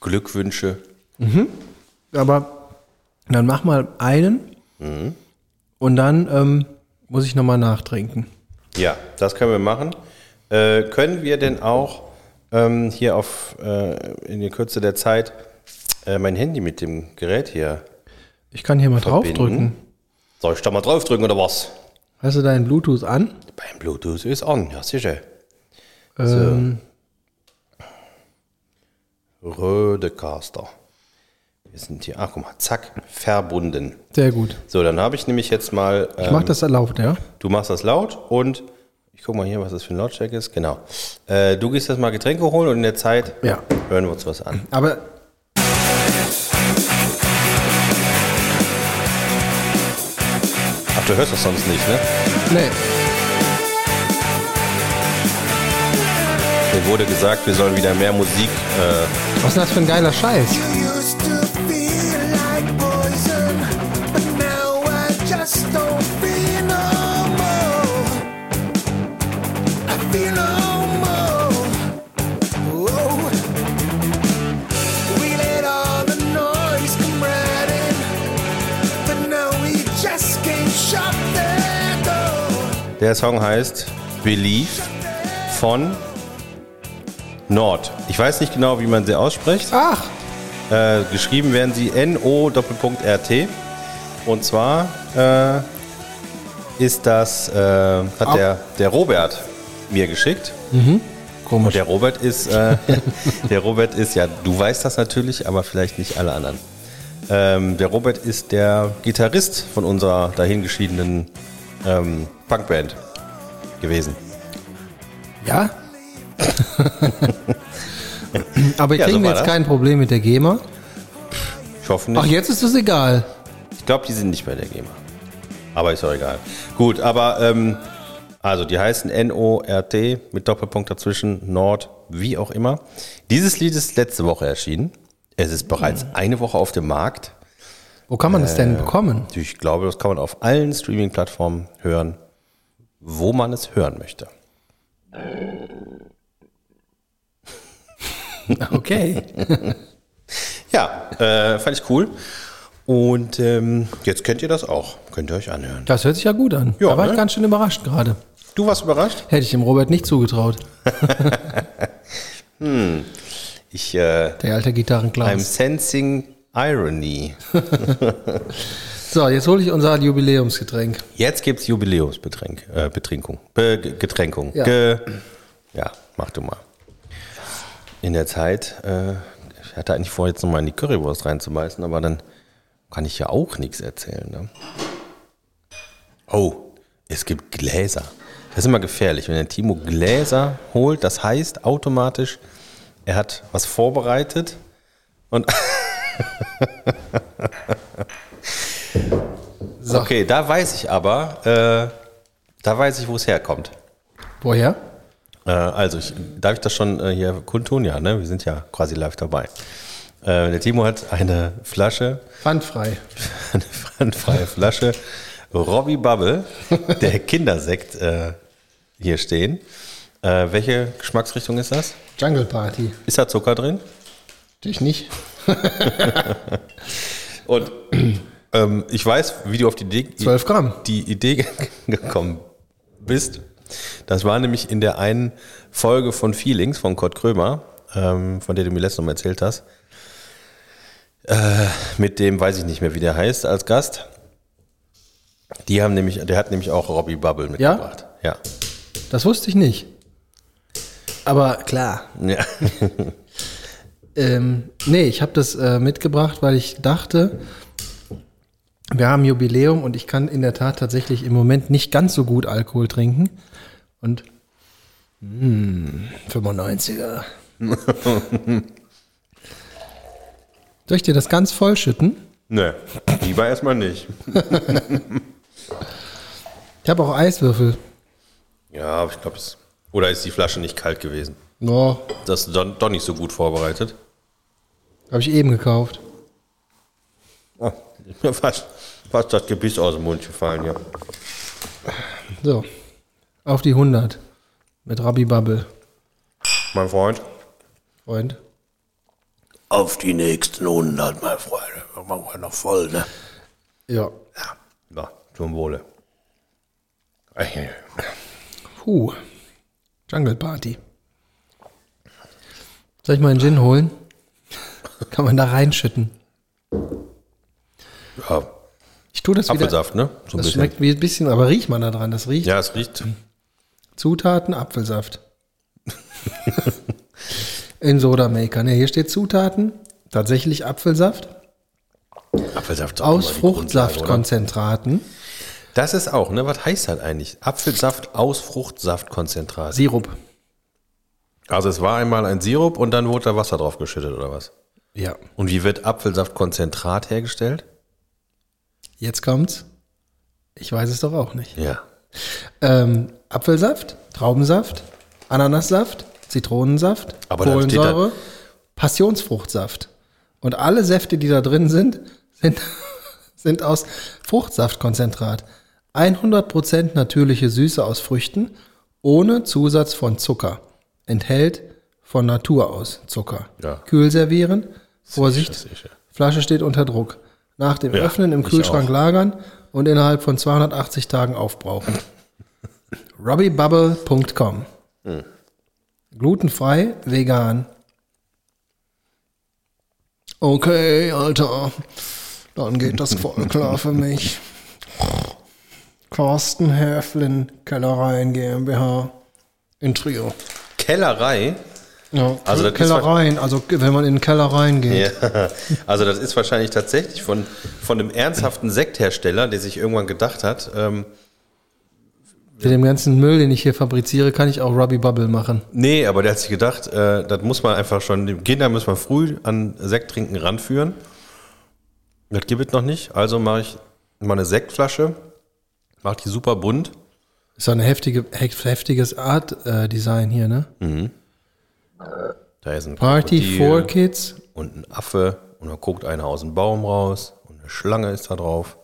Glückwünsche. Aber dann mach mal einen. Mhm. Und dann ähm, muss ich nochmal nachtrinken. Ja, das können wir machen. Äh, können wir denn auch ähm, hier auf äh, in der Kürze der Zeit äh, mein Handy mit dem Gerät hier? Ich kann hier mal Verbinden. draufdrücken. Soll ich da mal draufdrücken oder was? Hast du deinen Bluetooth an? Beim Bluetooth ist an, ja sicher. Ähm, Rödecaster. Wir sind hier, ach guck mal, zack, verbunden. sehr gut. So, dann habe ich nämlich jetzt mal, Ich ähm, mach das erlaubt, ja? du machst das laut und ich guck mal hier, was das für ein Lautstärke ist. Genau. Äh, du gehst jetzt mal Getränke holen und in der Zeit Ja. hören wir uns was an. Aber Ach, du hörst das sonst nicht, ne? nee. Mir wurde gesagt, wir sollen wieder mehr Musik. Äh, Was ist denn das für ein geiler Scheiß? Der Song heißt Believe von Nord. Ich weiß nicht genau, wie man sie ausspricht. Ach, Äh, geschrieben werden sie N-O-Doppelpunkt-R-T. Und zwar äh, ist das, äh, hat der, der Robert mir geschickt. Und komisch. der Robert ist, äh, der Robert ist, ja, du weißt das natürlich, aber vielleicht nicht alle anderen. Ähm, der Robert ist der Gitarrist von unserer dahingeschiedenen ähm, Punkband gewesen. Ja? Aber Ja, kriegen so wir jetzt das. kein Problem mit der GEMA? Ich hoffe nicht. Ach, jetzt ist es egal. Ich glaube, die sind nicht bei der GEMA. Aber ist auch egal. Gut, aber ähm, also die heißen N-O-R-T mit Doppelpunkt dazwischen, Nord, wie auch immer. Dieses Lied ist letzte Woche erschienen. Es ist bereits eine Woche auf dem Markt. Wo kann man das Äh. denn bekommen? Ich glaube, das kann man auf allen Streaming-Plattformen hören, wo man es hören möchte. Okay. Ja, äh, fand ich cool. Und ähm, jetzt kennt ihr das auch. Könnt ihr euch anhören. Das hört sich ja gut an. Ja, da war ich ne? ganz schön überrascht gerade. Du warst überrascht? Hätte ich dem Robert nicht zugetraut. Ich, äh, Der alte I'm Gitarrenklaus. sensing irony. So, jetzt hole ich unser Jubiläumsgetränk. Jetzt gibt's Jubiläumsbetränk, äh, Betrinkung, Be Ge- Getränkung. Ja. Ge ja, mach du mal. In der Zeit, äh, ich hatte eigentlich vor, jetzt nochmal in die Currywurst reinzubeißen, aber dann kann ich ja auch nichts erzählen. Ne? Oh, es gibt Gläser. Das ist immer gefährlich, wenn der Timo Gläser holt. Das heißt automatisch, er hat was vorbereitet und. So. Okay, da weiß ich aber, äh, da weiß ich, wo es herkommt. Woher? Äh, also, ich, darf ich das schon äh, hier kundtun? Ja, ne? Wir sind ja quasi live dabei. Äh, der Timo hat eine Flasche, Pfandfrei. eine pfandfreie Flasche Robbie Bubble, der Kindersekt, äh, hier stehen. Äh, welche Geschmacksrichtung ist das? Jungle Party. Ist da Zucker drin? Natürlich nicht. Und ähm, ich weiß, wie du auf die Idee, 12 Gramm. die Idee gekommen bist. Das war nämlich in der einen Folge von Feelings von Kurt Krömer, ähm, von der du mir letztes Mal erzählt hast. Äh, mit dem, weiß ich nicht mehr, wie der heißt, als Gast. Die haben nämlich, der hat nämlich auch Robbie Bubble mitgebracht. Ja. Das wusste ich nicht. Aber klar. Ja. Ähm, nee, ich habe das äh, mitgebracht, weil ich dachte, wir haben Jubiläum und ich kann in der Tat tatsächlich im Moment nicht ganz so gut Alkohol trinken. Und mm, 95er. Soll ich dir das ganz voll schütten? ne, lieber erstmal nicht. Ich habe auch Eiswürfel. Ja, aber ich glaube, es. Oder ist die Flasche nicht kalt gewesen? No, Das ist doch, doch nicht so gut vorbereitet. habe ich eben gekauft. Oh, ist mir fast, fast das Gebiss aus dem Mund gefallen, ja. So, auf die 100 mit Rabbi Bubble, Mein Freund. Freund. Auf die nächsten 100, mein Freund. Machen wir noch voll, ne? Ja. Ja, na, zum Wohle. Puh. Jungle Party. Soll ich mal einen Gin holen? Kann man da reinschütten. Ja, Ich tue das wieder. Apfelsaft, ne? So ein Das bisschen. schmeckt wie ein bisschen, aber riecht man da dran. Das riecht. Ja, es riecht. Zutaten, Apfelsaft. In Sodamaker. Ne, hier steht Zutaten. Tatsächlich Apfelsaft. Apfelsaft Aus? Fruchtsaftkonzentraten. Das ist auch, ne? Was heißt das eigentlich? Apfelsaft aus Fruchtsaftkonzentrat. Sirup. Also es war einmal ein Sirup und dann wurde da Wasser drauf geschüttet, oder was? Ja. Und wie wird Apfelsaftkonzentrat hergestellt? Jetzt kommt's. Ich weiß es doch auch nicht. Ja. Ähm, Apfelsaft, Traubensaft, Ananassaft, Zitronensaft, Aber Kohlensäure, Passionsfruchtsaft. Und alle Säfte, die da drin sind, sind, sind aus Fruchtsaftkonzentrat. 100% natürliche Süße aus Früchten, ohne Zusatz von Zucker. Enthält von Natur aus Zucker. Ja. Kühl servieren. Vorsicht, sicher. Flasche steht unter Druck. Nach dem Ja, Öffnen im Kühlschrank auch. lagern und innerhalb von 280 Tagen aufbrauchen. RobbieBubble.com Hm. Glutenfrei, vegan. Okay, Alter. Dann geht das voll klar für mich. Carsten Häflin, Kellereien GmbH in Trio. Kellerei. Ja, Also Kellereien, also wenn man in den Keller reingeht. Ja. Also das ist wahrscheinlich tatsächlich von, von einem ernsthaften Sekthersteller, der sich irgendwann gedacht hat, ähm, Mit dem ganzen Müll, den ich hier fabriziere, kann ich auch Robbie Bubble machen. nee, aber der hat sich gedacht, äh, das muss man einfach schon, die Kinder muss man früh an Sekttrinken ranführen. Das gibt es noch nicht, also mache ich mal eine Sektflasche, mache die super bunt. Ist doch ein heftige, hef- heftiges Art-Design hier, ne? Da ist ein Party for Kids. und ein Affe und dann guckt einer aus dem Baum raus und eine Schlange ist da drauf.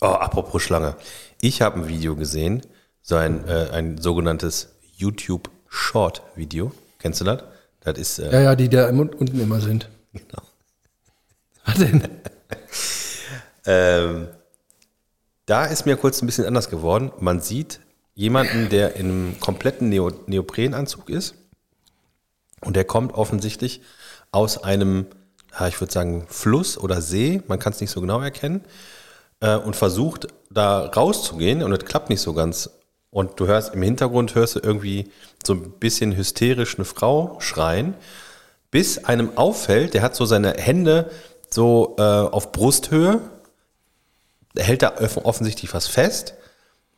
Oh, apropos Schlange. Ich habe ein Video gesehen, so ein, äh, ein sogenanntes YouTube Short Video. Kennst du das? Das ist äh, Ja, ja, die da im- unten immer sind. Genau. Was denn? Ähm, da ist mir kurz ein bisschen anders geworden. Man sieht jemanden, der in einem kompletten Neo Neoprenanzug ist. Und der kommt offensichtlich aus einem, ich würde sagen, Fluss oder See. Man kann es nicht so genau erkennen. Äh, und versucht da rauszugehen. Und es klappt nicht so ganz. Und du hörst im Hintergrund, hörst du irgendwie so ein bisschen hysterisch eine Frau schreien bis einem auffällt, der hat so seine Hände so äh, auf Brusthöhe, hält da off- offensichtlich was fest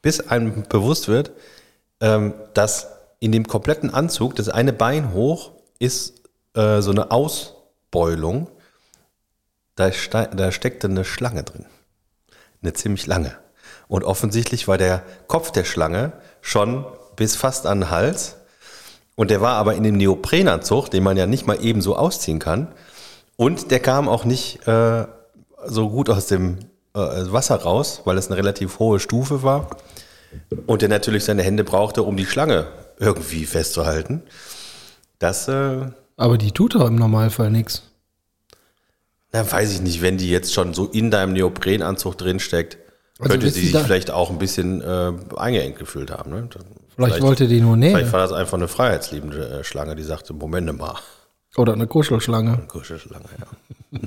bis einem bewusst wird, ähm, dass in dem kompletten Anzug das eine Bein hoch ist äh, so eine Ausbeulung. Da, ste da steckte eine Schlange drin. Eine ziemlich lange. Und offensichtlich war der Kopf der Schlange schon bis fast an den Hals. Und der war aber in dem Neoprenanzug, den man ja nicht mal eben so ausziehen kann. Und der kam auch nicht äh, so gut aus dem äh, Wasser raus, weil es eine relativ hohe Stufe war. Und der natürlich seine Hände brauchte, um die Schlange irgendwie festzuhalten. Das, äh, Aber die tut doch im Normalfall nichts. na, weiß ich nicht, wenn die jetzt schon so in deinem Neoprenanzug drinsteckt, Also könnte sie sich vielleicht auch ein bisschen äh, eingeengt gefühlt haben. Ne? Vielleicht, wollte die nur Vielleicht nähen. war das einfach eine freiheitsliebende äh, Schlange, die sagte, Moment mal, Oder eine Kuschelschlange. Kuschelschlange, ja.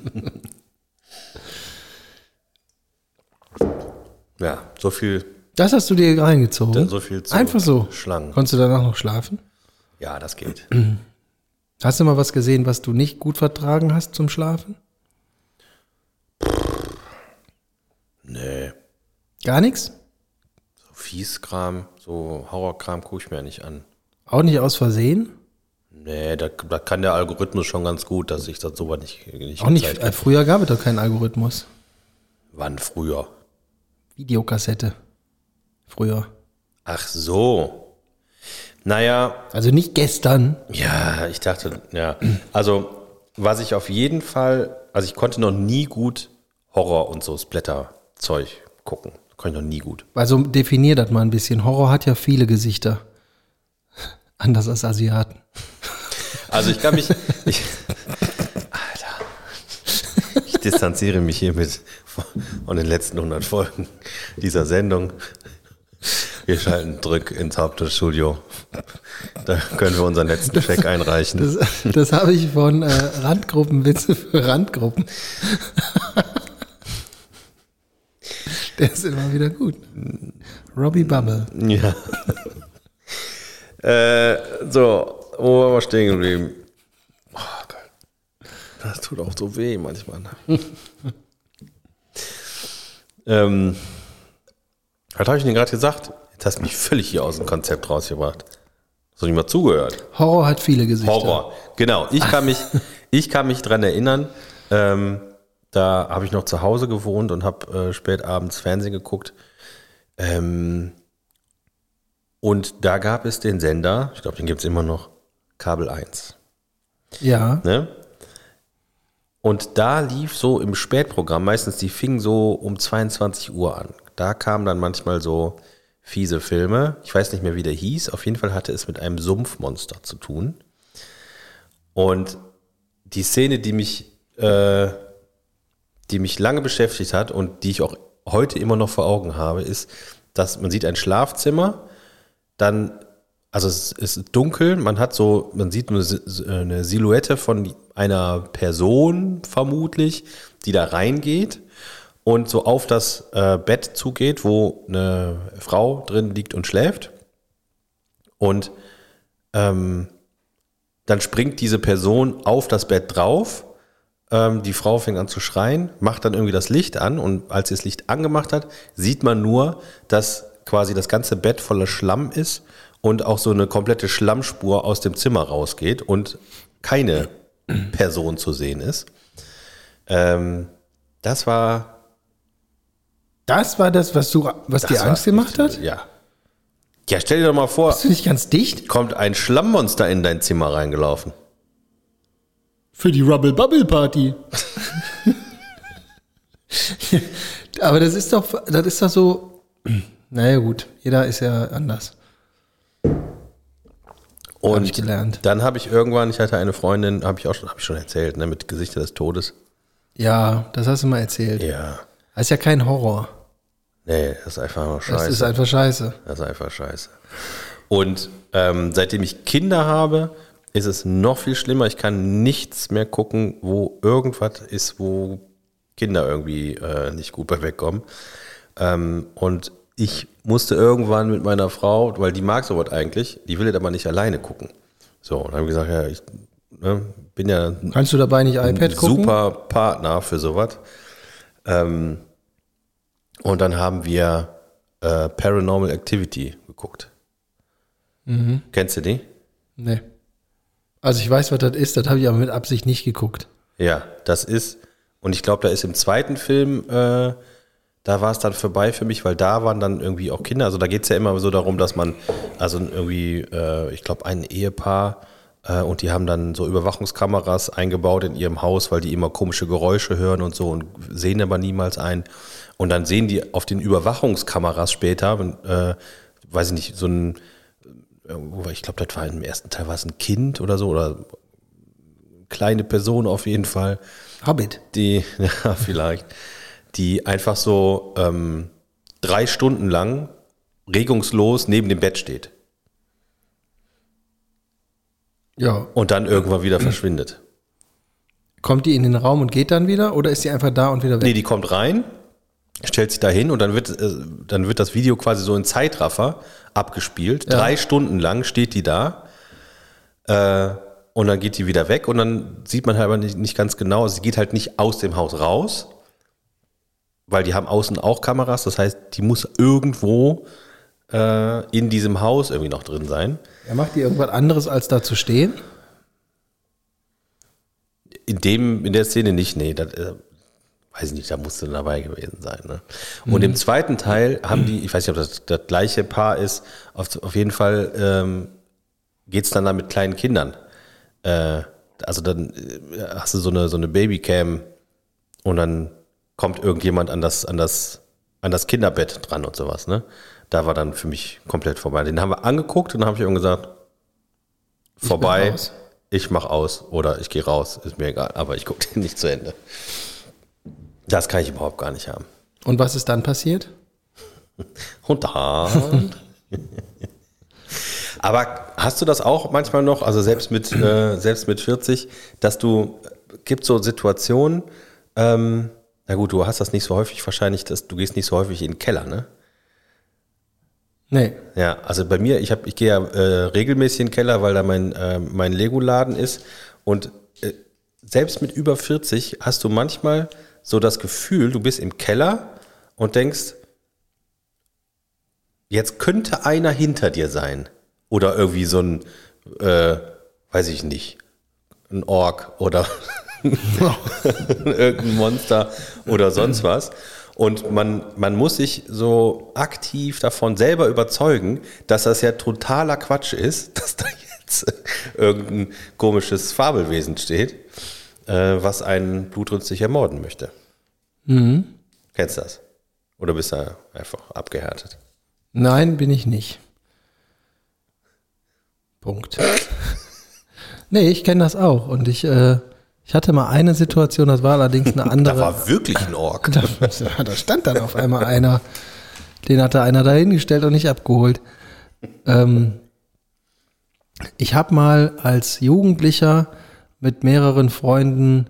ja, so viel, Das hast du dir reingezogen? so viel zu Einfach so. Schlangen. Konntest du danach noch schlafen? Ja, das geht. Hast du mal was gesehen, was du nicht gut vertragen hast zum Schlafen? Nee, Gar nichts? so Fieskram, so Horrorkram gucke ich mir nicht an. Auch nicht aus Versehen? Nee, da, da kann der Algorithmus schon ganz gut, dass ich das sowas nicht, nicht Auch nicht. Äh, früher gab es doch keinen Algorithmus. Wann früher? Videokassette. Früher. Ach so. Naja, Also nicht gestern. Ja, ich dachte, ja. Also, was ich auf jeden Fall, also ich konnte noch nie gut Horror und so Splatter-Zeug gucken. Konnte ich noch nie gut. Also definier das mal ein bisschen. Horror hat ja viele Gesichter. Anders als Asiaten. Also ich kann mich, ich, Alter, ich distanziere mich hiermit von, von den letzten 100 Folgen dieser Sendung. Wir schalten Drück ins Hauptstudio. Da können wir unseren letzten Check einreichen. Das, das habe ich von äh, Randgruppenwitze für Randgruppen. Der ist immer wieder gut. Robbie Bubble. Ja. äh, so, wo waren wir stehen geblieben? Oh Gott. Das tut auch so weh manchmal. ähm, was habe ich denn gerade gesagt? Jetzt hast mich völlig hier aus dem Konzept rausgebracht. Hast du nicht mal zugehört? Horror hat viele Gesichter. Horror. Genau. Ich kann mich, ich kann mich dran erinnern. Ähm, da habe ich noch zu Hause gewohnt und habe äh, spät abends Fernsehen geguckt. Ähm, und da gab es den Sender, ich glaube, den gibt es immer noch, Kabel 1. Ja. Ne? Und da lief so im Spätprogramm, meistens die fingen so um 22 Uhr an. Da kamen dann manchmal so fiese Filme. Ich weiß nicht mehr, wie der hieß. Auf jeden Fall hatte es mit einem Sumpfmonster zu tun. Und die Szene, die mich, äh, die mich lange beschäftigt hat und die ich auch heute immer noch vor Augen habe, ist, dass man sieht ein Schlafzimmer, dann, also es ist dunkel, man hat so, man sieht eine, Si- eine Silhouette von einer Person vermutlich, die da reingeht und so auf das äh, Bett zugeht, wo eine Frau drin liegt und schläft. Und ähm, dann springt diese Person auf das Bett drauf. Ähm, die Frau fängt an zu schreien, macht dann irgendwie das Licht an und als sie das Licht angemacht hat, sieht man nur, dass quasi das ganze Bett voller Schlamm ist und auch so eine komplette Schlammspur aus dem Zimmer rausgeht und keine Person zu sehen ist. Ähm, das war. Das war das, was, du, was das dir Angst gemacht hat? Ja. Ja, stell dir doch mal vor, Bist du nicht ganz dicht? kommt ein Schlammmonster in dein Zimmer reingelaufen. Für die Rubble Bubble Party. Aber das ist doch, das ist doch so. Naja, gut, jeder ist ja anders. Und ich gelernt. dann habe ich irgendwann, ich hatte eine Freundin, habe ich auch schon, habe ich schon erzählt, ne, mit Gesichter des Todes. Ja, das hast du mal erzählt. Ja. Das ist ja kein Horror. Nee, das ist einfach nur Das scheiße. ist einfach scheiße. Das ist einfach scheiße. Und ähm, seitdem ich Kinder habe, ist es noch viel schlimmer. Ich kann nichts mehr gucken, wo irgendwas ist, wo Kinder irgendwie äh, nicht gut bei wegkommen. Ähm, und ich musste irgendwann mit meiner Frau, weil die mag sowas eigentlich, die will das aber nicht alleine gucken. So, und dann habe ich gesagt, ja, ich ne, bin ja Kannst du dabei nicht iPad gucken? super Partner für sowas. Ähm, und dann haben wir äh, Paranormal Activity geguckt. Kennst du die? Nee. Also ich weiß, was das ist, das habe ich aber mit Absicht nicht geguckt. Ja, das ist, und ich glaube, da ist im zweiten Film, äh, da war es dann vorbei für mich, weil da waren dann irgendwie auch Kinder. Also da geht es ja immer so darum, dass man, also irgendwie, äh, ich glaube, ein Ehepaar und die haben dann so Überwachungskameras eingebaut in ihrem Haus, weil die immer komische Geräusche hören und so und sehen aber niemals ein. Und dann sehen die auf den Überwachungskameras später, äh, weiß ich nicht, so ein, äh, ich glaube, das war im ersten Teil war es ein Kind oder so oder kleine Person auf jeden Fall Hobbit. die, ja, vielleicht, die einfach so ähm, drei Stunden lang regungslos neben dem Bett steht Ja. und dann irgendwann wieder verschwindet. Kommt die in den Raum und geht dann wieder oder ist sie einfach da und wieder weg? Nee, die kommt rein, stellt sich da hin und dann wird, äh, dann wird das Video quasi so in Zeitraffer abgespielt. Ja. Drei Stunden lang steht die da äh, und dann geht die wieder weg und dann sieht man halt aber nicht, nicht ganz genau, sie geht halt nicht aus dem Haus raus, weil die haben außen auch Kameras, das heißt, die muss irgendwo äh, in diesem Haus irgendwie noch drin sein. Er macht die irgendwas anderes als da zu stehen? In dem, in der Szene nicht, nee, das, äh, weiß ich nicht, da musste dabei gewesen sein. Ne? Und im zweiten Teil haben die, ich weiß nicht, ob das das gleiche Paar ist, auf, auf jeden Fall ähm, geht es dann da mit kleinen Kindern. Äh, also dann äh, hast du so eine, so eine Babycam und dann kommt irgendjemand an das, an das, an das Kinderbett dran und sowas, ne? Da war dann für mich komplett vorbei. Den haben wir angeguckt und dann habe ich irgendwann gesagt, vorbei, raus. ich mach aus oder ich gehe raus, ist mir egal, aber ich gucke den nicht zu Ende. Das kann ich überhaupt gar nicht haben. Und was ist dann passiert? Und dann. Aber hast du das auch manchmal noch, also selbst mit, äh, selbst mit 40, dass du, gibt so Situationen, ähm, na gut, du hast das nicht so häufig wahrscheinlich, dass du gehst nicht so häufig in den Keller, ne? Nee. Ja, also bei mir, ich, hab, ich gehe ja äh, regelmäßig in den Keller, weil da mein, äh, mein Lego-Laden ist. Und äh, selbst mit über 40 hast du manchmal so das Gefühl, du bist im Keller und denkst, jetzt könnte einer hinter dir sein. Oder irgendwie so ein, äh, weiß ich nicht, ein Ork oder irgendein Monster oder sonst was. Und man, man muss sich so aktiv davon selber überzeugen, dass das ja totaler Quatsch ist, dass da jetzt irgendein komisches Fabelwesen steht, äh, was einen blutrünstig ermorden möchte. Kennst du das? Oder bist du einfach abgehärtet? Nein, bin ich nicht. Punkt. nee, ich kenne das auch. Und ich, äh, ich hatte mal eine Situation, das war allerdings eine andere. Da war wirklich ein Ork. Da, da stand dann auf einmal einer, den hatte einer dahingestellt und nicht abgeholt. Ähm, ich habe mal als Jugendlicher mit mehreren Freunden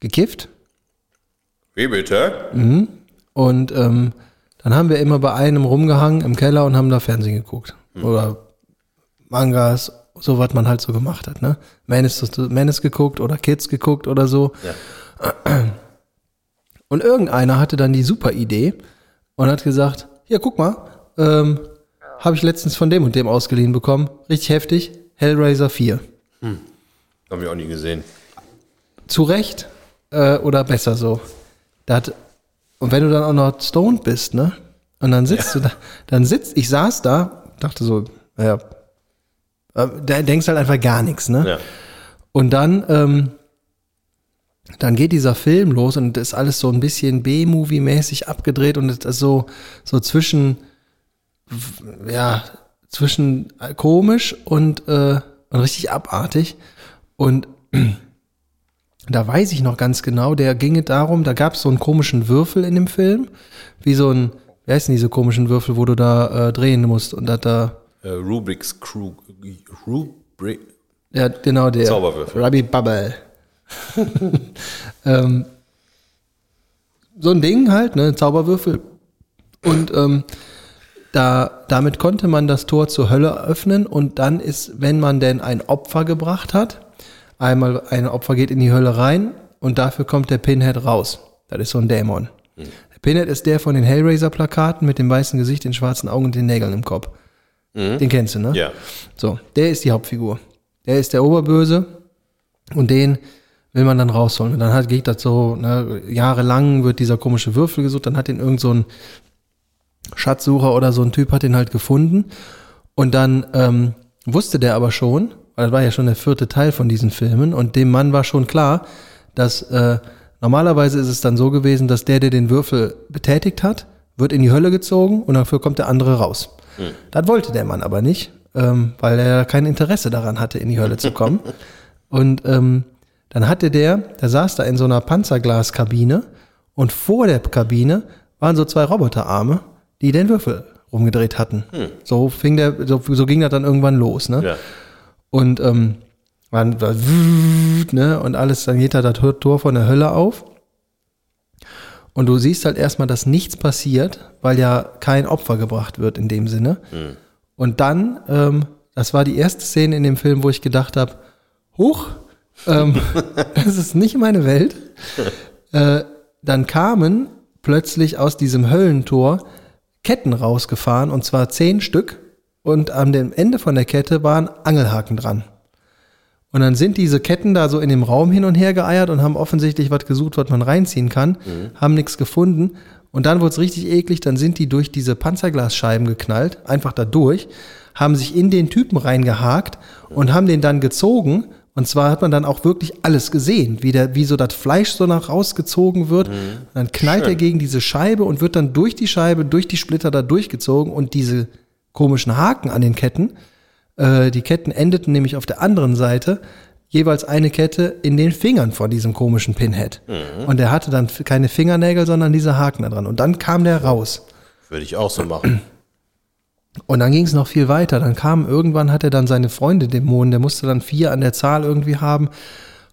gekifft Wie bitte? und ähm, dann haben wir immer bei einem rumgehangen im Keller und haben da Fernsehen geguckt. Oder Mangas, so was man halt so gemacht hat. Ne? Menace, Menace geguckt oder Kids geguckt oder so. Und irgendeiner hatte dann die super Idee und hat gesagt, hier, guck mal, ähm, habe ich letztens von dem und dem ausgeliehen bekommen. Richtig heftig. Hellraiser 4. Haben wir auch nie gesehen. Zu Recht äh, oder besser so. Da hat, und wenn du dann auch noch stoned bist, ne? Und dann sitzt du da, dann sitzt, ich saß da, dachte so, naja, da denkst halt einfach gar nichts, ne? Ja. Und dann, ähm, dann geht dieser Film los und ist alles so ein bisschen B-Movie-mäßig abgedreht und ist so, so zwischen, ja, zwischen komisch und, äh, und richtig abartig. Und da weiß ich noch ganz genau, der ginge darum, da gab es so einen komischen Würfel in dem Film, wie so ein, wie heißen diese komischen Würfel, wo du da äh, drehen musst und da da, Äh, Rubik's Crew. Rubrik. ja genau der Zauberwürfel. Ruby Bubble. ähm, so ein Ding halt, ne, Zauberwürfel. Und ähm, da, damit konnte man das Tor zur Hölle öffnen und dann ist, wenn man denn ein Opfer gebracht hat, einmal ein Opfer geht in die Hölle rein und dafür kommt der Pinhead raus. Das ist so ein Dämon. Pinhead ist der von den Hellraiser-Plakaten mit dem weißen Gesicht, den schwarzen Augen und den Nägeln im Kopf. Den kennst du, ne? Ja. So, der ist die Hauptfigur. Der ist der Oberböse und den will man dann rausholen. Und dann hat, geht das so, ne, jahrelang wird dieser komische Würfel gesucht, dann hat ihn irgend so ein Schatzsucher oder so ein Typ hat ihn halt gefunden. Und dann ähm, wusste der aber schon, weil das war ja schon der vierte Teil von diesen Filmen, und dem Mann war schon klar, dass äh, normalerweise ist es dann so gewesen, dass der, der den Würfel betätigt hat, wird in die Hölle gezogen und dafür kommt der andere raus. Das wollte der Mann aber nicht, ähm, weil er kein Interesse daran hatte, in die Hölle zu kommen. und ähm, dann hatte der, der saß da in so einer Panzerglaskabine und vor der Kabine waren so zwei Roboterarme, die den Würfel rumgedreht hatten. So fing der, so, so ging das dann irgendwann los, ne? Ja. Und ähm, man ne? Und alles, dann geht da das Tor von der Hölle auf. Und du siehst halt erstmal, dass nichts passiert, weil ja kein Opfer gebracht wird in dem Sinne. Und dann, ähm, das war die erste Szene in dem Film, wo ich gedacht habe, huch, ähm, das ist nicht meine Welt. äh, dann kamen plötzlich aus diesem Höllentor Ketten rausgefahren, und zwar zehn Stück. Und an dem Ende von der Kette waren Angelhaken dran. Und dann sind diese Ketten da so in dem Raum hin und her geeiert und haben offensichtlich was gesucht, was man reinziehen kann, haben nichts gefunden. Und dann wurde es richtig eklig, dann sind die durch diese Panzerglasscheiben geknallt, einfach da durch, haben sich in den Typen reingehakt und haben den dann gezogen. Und zwar hat man dann auch wirklich alles gesehen, wie, der, wie so das Fleisch so nach rausgezogen wird. Und dann knallt er gegen diese Scheibe und wird dann durch die Scheibe, durch die Splitter da durchgezogen und diese komischen Haken an den Ketten, äh, die Ketten endeten nämlich auf der anderen Seite jeweils eine Kette in den Fingern von diesem komischen Pinhead. Und er hatte dann keine Fingernägel, sondern diese Haken da dran. Und dann kam der raus. Würde ich auch so machen. Und dann ging es noch viel weiter. Dann kam irgendwann, hat er dann seine Freunde Dämonen, der musste dann vier an der Zahl irgendwie haben.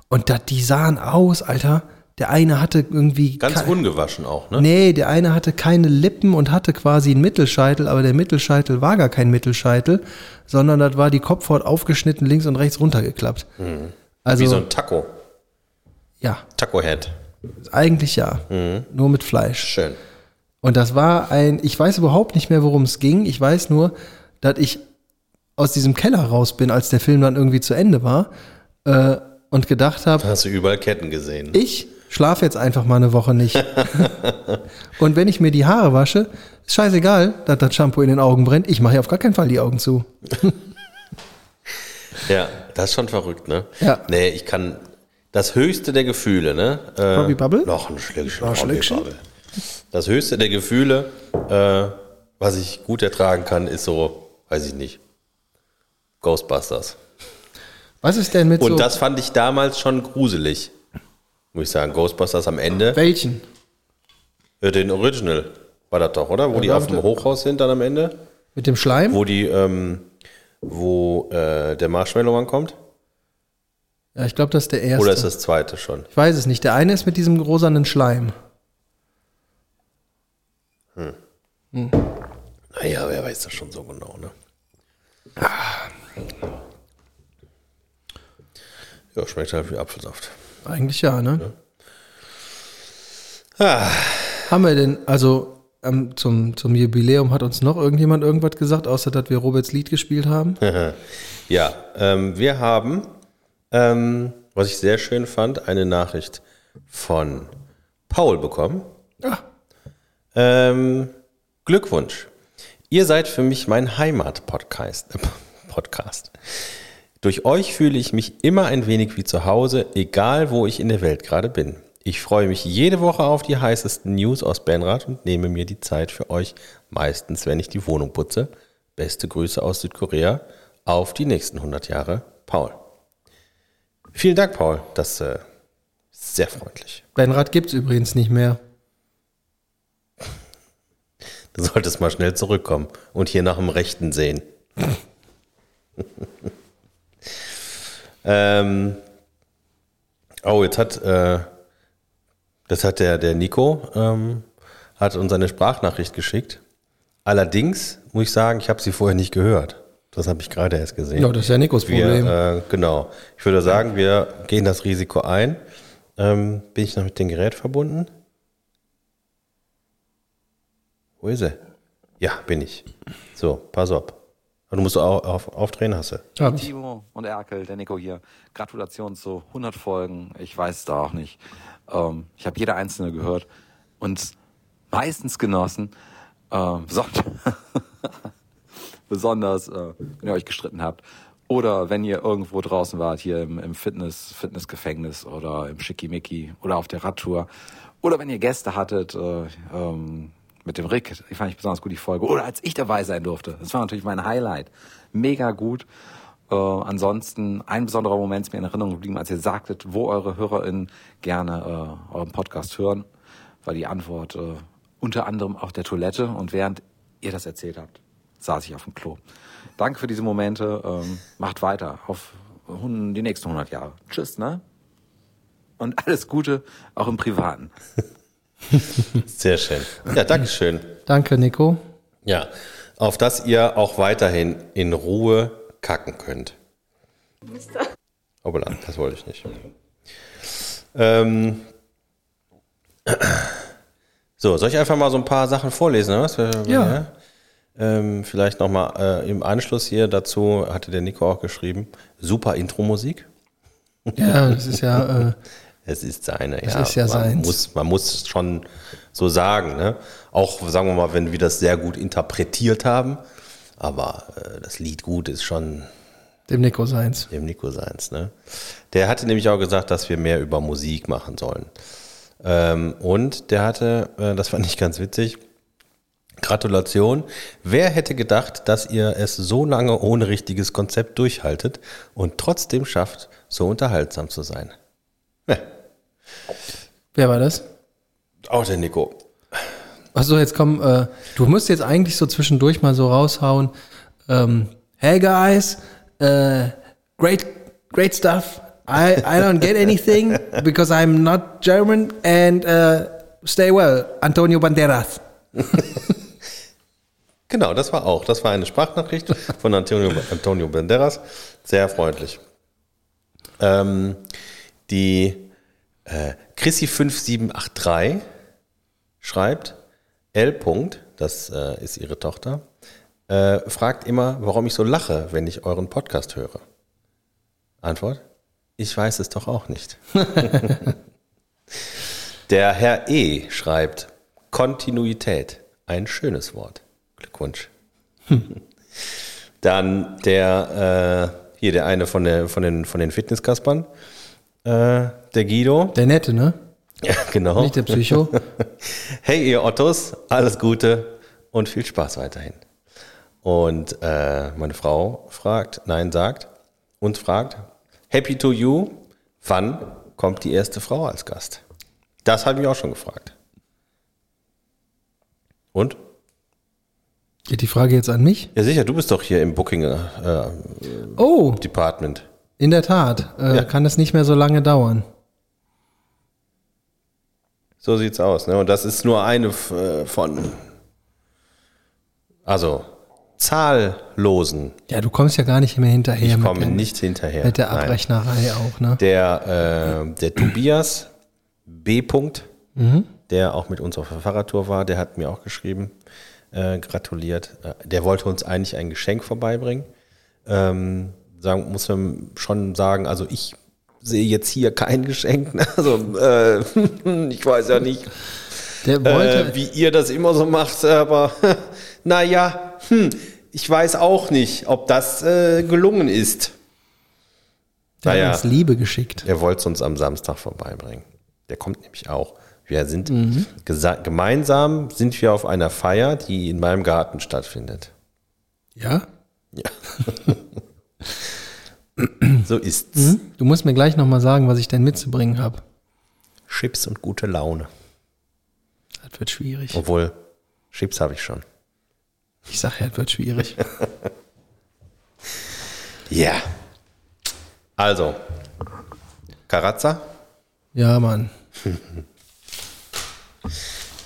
Und da, die sahen aus, Alter. Der eine hatte irgendwie. Ganz ungewaschen auch, ne? Nee, der eine hatte keine Lippen und hatte quasi einen Mittelscheitel, aber der Mittelscheitel war gar kein Mittelscheitel, sondern das war die Kopfhaut aufgeschnitten, links und rechts runtergeklappt. Also, Wie so ein Taco. ja, Taco-Head. eigentlich ja. Nur mit Fleisch. Schön. Und das war ein, ich weiß überhaupt nicht mehr, worum es ging. Ich weiß nur, dass ich aus diesem Keller raus bin, als der Film dann irgendwie zu Ende war äh, und gedacht habe, Hast du überall Ketten gesehen. ich schlafe jetzt einfach mal eine Woche nicht. und wenn ich mir die Haare wasche, ist scheißegal, dass das Shampoo in den Augen brennt. Ich mache ja auf gar keinen Fall die Augen zu. Ja, das ist schon verrückt, ne? Ja. Nee, ich kann das höchste der Gefühle, ne? Äh, Robbie Bubble? Noch ein Schlückchen. Noch Schlückchen? Bubble. Das höchste der Gefühle, äh, was ich gut ertragen kann, ist so, weiß ich nicht, Ghostbusters. Was ist denn mit Und so das fand ich damals schon gruselig. Muss ich sagen, Ghostbusters am Ende. welchen? Äh, Den Original war das doch, oder? Wo die war auf dem Hochhaus sind dann am Ende. Mit dem Schleim? Wo die, ähm, wo äh, der Marshmallow kommt. Ja, ich glaube, das ist der erste. Oder ist das zweite schon? ich weiß es nicht. Der eine ist mit diesem rosanen Schleim. Naja, wer weiß das schon so genau, ne? Ja, schmeckt halt wie Apfelsaft. Eigentlich ja, ne? Ah, Haben wir denn, also ähm, zum, zum Jubiläum hat uns noch irgendjemand irgendwas gesagt, außer dass wir Roberts Lied gespielt haben? ja, ähm, wir haben, ähm, was ich sehr schön fand, eine Nachricht von Paul bekommen. Ah. Ähm, Glückwunsch. Ihr seid für mich mein Heimat-Podcast. Äh, Podcast. Durch euch fühle ich mich immer ein wenig wie zu Hause, egal wo ich in der Welt gerade bin. Ich freue mich jede Woche auf die heißesten News aus Benrad und nehme mir die Zeit für euch, meistens wenn ich die Wohnung putze. Beste Grüße aus Südkorea. Auf die nächsten 100 Jahre, Paul. Vielen Dank, Paul. Das äh, ist sehr freundlich. Benrad gibt's übrigens nicht mehr. Du solltest mal schnell zurückkommen und hier nach dem Rechten sehen. ähm, oh, jetzt hat, äh, das hat der, der Nico, ähm, hat uns eine Sprachnachricht geschickt. Allerdings muss ich sagen, ich habe sie vorher nicht gehört. Das habe ich gerade erst gesehen. Ja, das ist ja Nikos Problem. Wir, äh, genau. Ich würde sagen, wir gehen das Risiko ein. Ähm, bin ich noch mit dem Gerät verbunden? Wo ist er? Ja, bin ich. So, pass auf. Du musst auch auf, aufdrehen, hast du. Ich. Timo und Erkel, der Nico hier. Gratulation zu 100 Folgen. Ich weiß es da auch nicht. Ähm, ich habe jede einzelne gehört und meistens genossen. Ähm, besonders, besonders äh, wenn ihr euch gestritten habt. Oder wenn ihr irgendwo draußen wart, hier im, im Fitness, Fitnessgefängnis oder im Schickimicki oder auf der Radtour. Oder wenn ihr Gäste hattet, äh, ähm, mit dem Rick, die fand ich besonders gut, die Folge. Oder als ich dabei sein durfte. Das war natürlich mein Highlight. Mega gut. Äh, ansonsten ein besonderer Moment ist mir in Erinnerung geblieben, als ihr sagtet, wo eure HörerInnen gerne äh, euren Podcast hören, war die Antwort äh, unter anderem auf der Toilette und während ihr das erzählt habt, saß ich auf dem Klo. Danke für diese Momente. Ähm, macht weiter auf die nächsten 100 Jahre. Tschüss, ne? Und alles Gute, auch im Privaten. Sehr schön. Ja, Dankeschön. Danke, Nico. Ja, auf dass ihr auch weiterhin in Ruhe kacken könnt. Hoppala, das wollte ich nicht. Ähm, so, soll ich einfach mal so ein paar Sachen vorlesen? Oder was? Ja. Ähm, vielleicht nochmal äh, im Anschluss hier dazu, hatte der Nico auch geschrieben, super Intro-Musik. Ja, das ist ja, äh, Es ist seine, Es ja. ist ja man seins. Muss, man muss schon so sagen, ne? Auch, sagen wir mal, wenn wir das sehr gut interpretiert haben, aber äh, das Lied gut ist schon dem Nico seins. dem Nico seins, ne? Der hatte nämlich auch gesagt, dass wir mehr über Musik machen sollen. Ähm, und der hatte, äh, das fand ich ganz witzig, Gratulation. Wer hätte gedacht, dass ihr es so lange ohne richtiges Konzept durchhaltet und trotzdem schafft, so unterhaltsam zu sein? Ja, Wer war das? auch der Nico. Achso, jetzt komm, äh, du musst jetzt eigentlich so zwischendurch mal so raushauen. Ähm, hey guys, äh, great, great stuff. I, I don't get anything because I'm not German and uh, stay well, Antonio Banderas. Genau, das war auch. Das war eine Sprachnachricht von Antonio, Antonio Banderas. Sehr freundlich. Ähm, die äh, Chrissy5783 schreibt, L. -Punkt, das äh, ist ihre Tochter, äh, fragt immer, warum ich so lache, wenn ich euren Podcast höre. Antwort, ich weiß es doch auch nicht. Der Herr E. schreibt, Kontinuität, ein schönes Wort. Glückwunsch. Dann der, äh, hier der eine von, der, von den, von den Fitnesskaspern, äh, der Guido. Der Nette, ne? Ja, genau. Nicht der Psycho. Hey ihr Ottos, alles Gute und viel Spaß weiterhin. Und äh, meine Frau fragt, nein sagt und fragt, Happy to you, wann kommt die erste Frau als Gast? Das habe ich auch schon gefragt. Und? Geht die Frage jetzt an mich? Ja sicher, du bist doch hier im Booking äh, Oh, Department. In der Tat. Äh, Ja. Kann es nicht mehr so lange dauern. So sieht's aus. Ne? Und das ist nur eine äh, von, also zahllosen. Ja, du kommst ja gar nicht mehr hinterher. Ich komme der- nicht hinterher. Mit der Nein. Abrechnerei auch, ne? Der, äh, der Tobias B. Punkt, Mhm. der auch mit uns auf der Fahrradtour war, der hat mir auch geschrieben, äh, gratuliert. Äh, der wollte uns eigentlich ein Geschenk vorbeibringen. Ähm, sagen, muss man schon sagen, also ich sehe jetzt hier kein Geschenk. ne? Also äh, ich weiß ja nicht, Der wollte, äh, wie ihr das immer so macht, aber naja, hm, ich weiß auch nicht, ob das äh, gelungen ist. der naja. hat uns Liebe geschickt. Er wollte es uns am Samstag vorbeibringen. Der kommt nämlich auch. Wir sind Mhm. gemeinsam sind wir auf einer Feier, die in meinem Garten stattfindet. Ja? Ja. so ist's. Hm? Du musst mir gleich nochmal sagen, was ich denn mitzubringen habe. Chips und gute Laune. Das wird schwierig. Obwohl, Chips habe ich schon. Ich sag ja, das wird schwierig. Ja. Also, Karazza. Ja, Mann.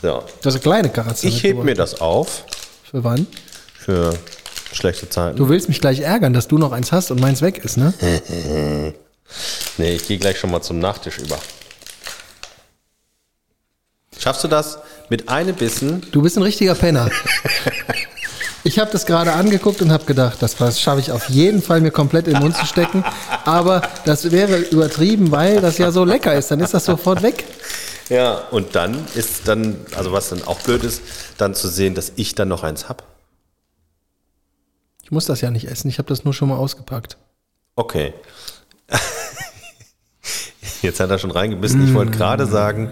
So. Das ist eine kleine Karatze. Ich heb mir das auf Für wann? für schlechte Zeiten. Du willst mich gleich ärgern, dass du noch eins hast und meins weg ist, ne? Nee, ich gehe gleich schon mal zum Nachtisch über. Schaffst du das, mit einem Bissen. Du bist ein richtiger Penner. Ich habe das gerade angeguckt und habe gedacht, das schaffe ich auf jeden Fall mir komplett in den Mund zu stecken. Aber das wäre übertrieben, weil das ja so lecker ist. Dann ist das sofort weg. Ja, und dann ist dann, also was dann auch blöd ist, dann zu sehen, dass ich dann noch eins hab. Ich muss das ja nicht essen. Ich habe das nur schon mal ausgepackt. Okay. Jetzt hat er schon reingebissen. Ich wollte gerade sagen,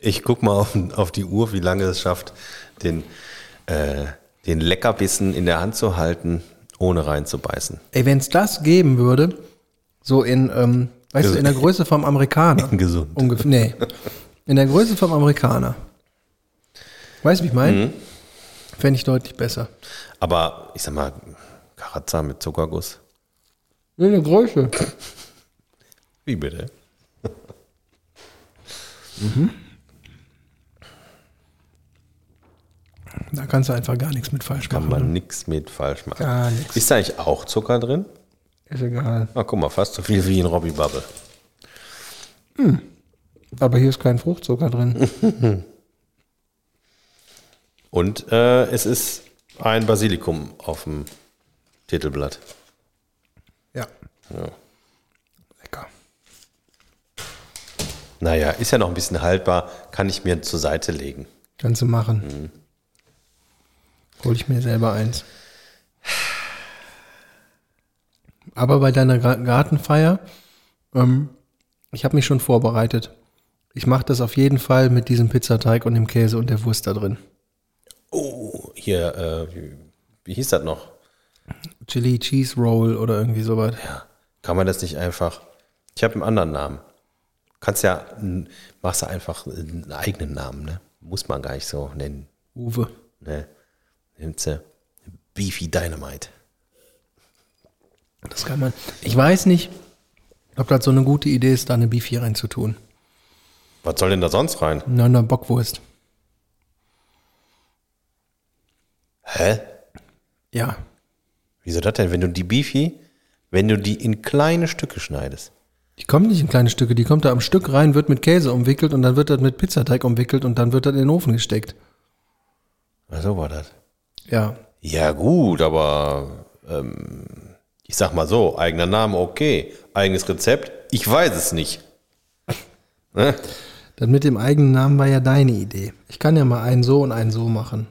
ich guck mal auf, auf die Uhr, wie lange es schafft, den, äh, den Leckerbissen in der Hand zu halten, ohne reinzubeißen. Ey, wenn es das geben würde, so in, ähm, weißt du, in der Größe vom Amerikaner. Gesund. Ungefähr. Nee. In der Größe vom Amerikaner. Weißt du, wie ich meine? Fände ich deutlich besser. Aber ich sag mal, Karazza mit Zuckerguss. In der Größe. Wie bitte? Da kannst du einfach gar nichts mit falsch Kann machen. man nichts mit falsch machen. Gar nichts. Ist da eigentlich auch Zucker drin? Ist egal. Ah, guck mal, fast so viel wie in Robbie Bubble. Aber hier ist kein Fruchtzucker drin. Und äh, es ist ein Basilikum auf dem Titelblatt. Ja. Ja. Lecker. Naja, ist ja noch ein bisschen haltbar, kann ich mir zur Seite legen. Kannst du machen. Hol ich mir selber eins. Aber bei deiner Gartenfeier, ähm, ich habe mich schon vorbereitet. Ich mache das auf jeden Fall mit diesem Pizzateig und dem Käse und der Wurst da drin. Oh, hier, äh, wie, wie hieß das noch? Chili Cheese Roll oder irgendwie sowas. Kann man das nicht einfach? Ich habe einen anderen Namen. Kannst ja, machst du einfach einen eigenen Namen, ne? Muss man gar nicht so nennen. Uwe. Ne? Nimmst du Beefy Dynamite. Das kann man. Ich weiß nicht, ob das so eine gute Idee ist, da eine Beefy reinzutun. Was soll denn da sonst rein? Na, eine Bockwurst. Hä? Ja. Wieso das denn? Wenn du die Beefy, wenn du die in kleine Stücke schneidest. Die kommt nicht in kleine Stücke, die kommt da am Stück rein, wird mit Käse umwickelt und dann wird das mit Pizzateig umwickelt und dann wird das in den Ofen gesteckt. Ach, so war das. Ja. Ja, gut, aber ähm, ich sag mal so, eigener Name, okay. Eigenes Rezept, ich weiß es nicht. Ne? Das mit dem eigenen Namen war ja deine Idee. Ich kann ja mal einen so und einen so machen.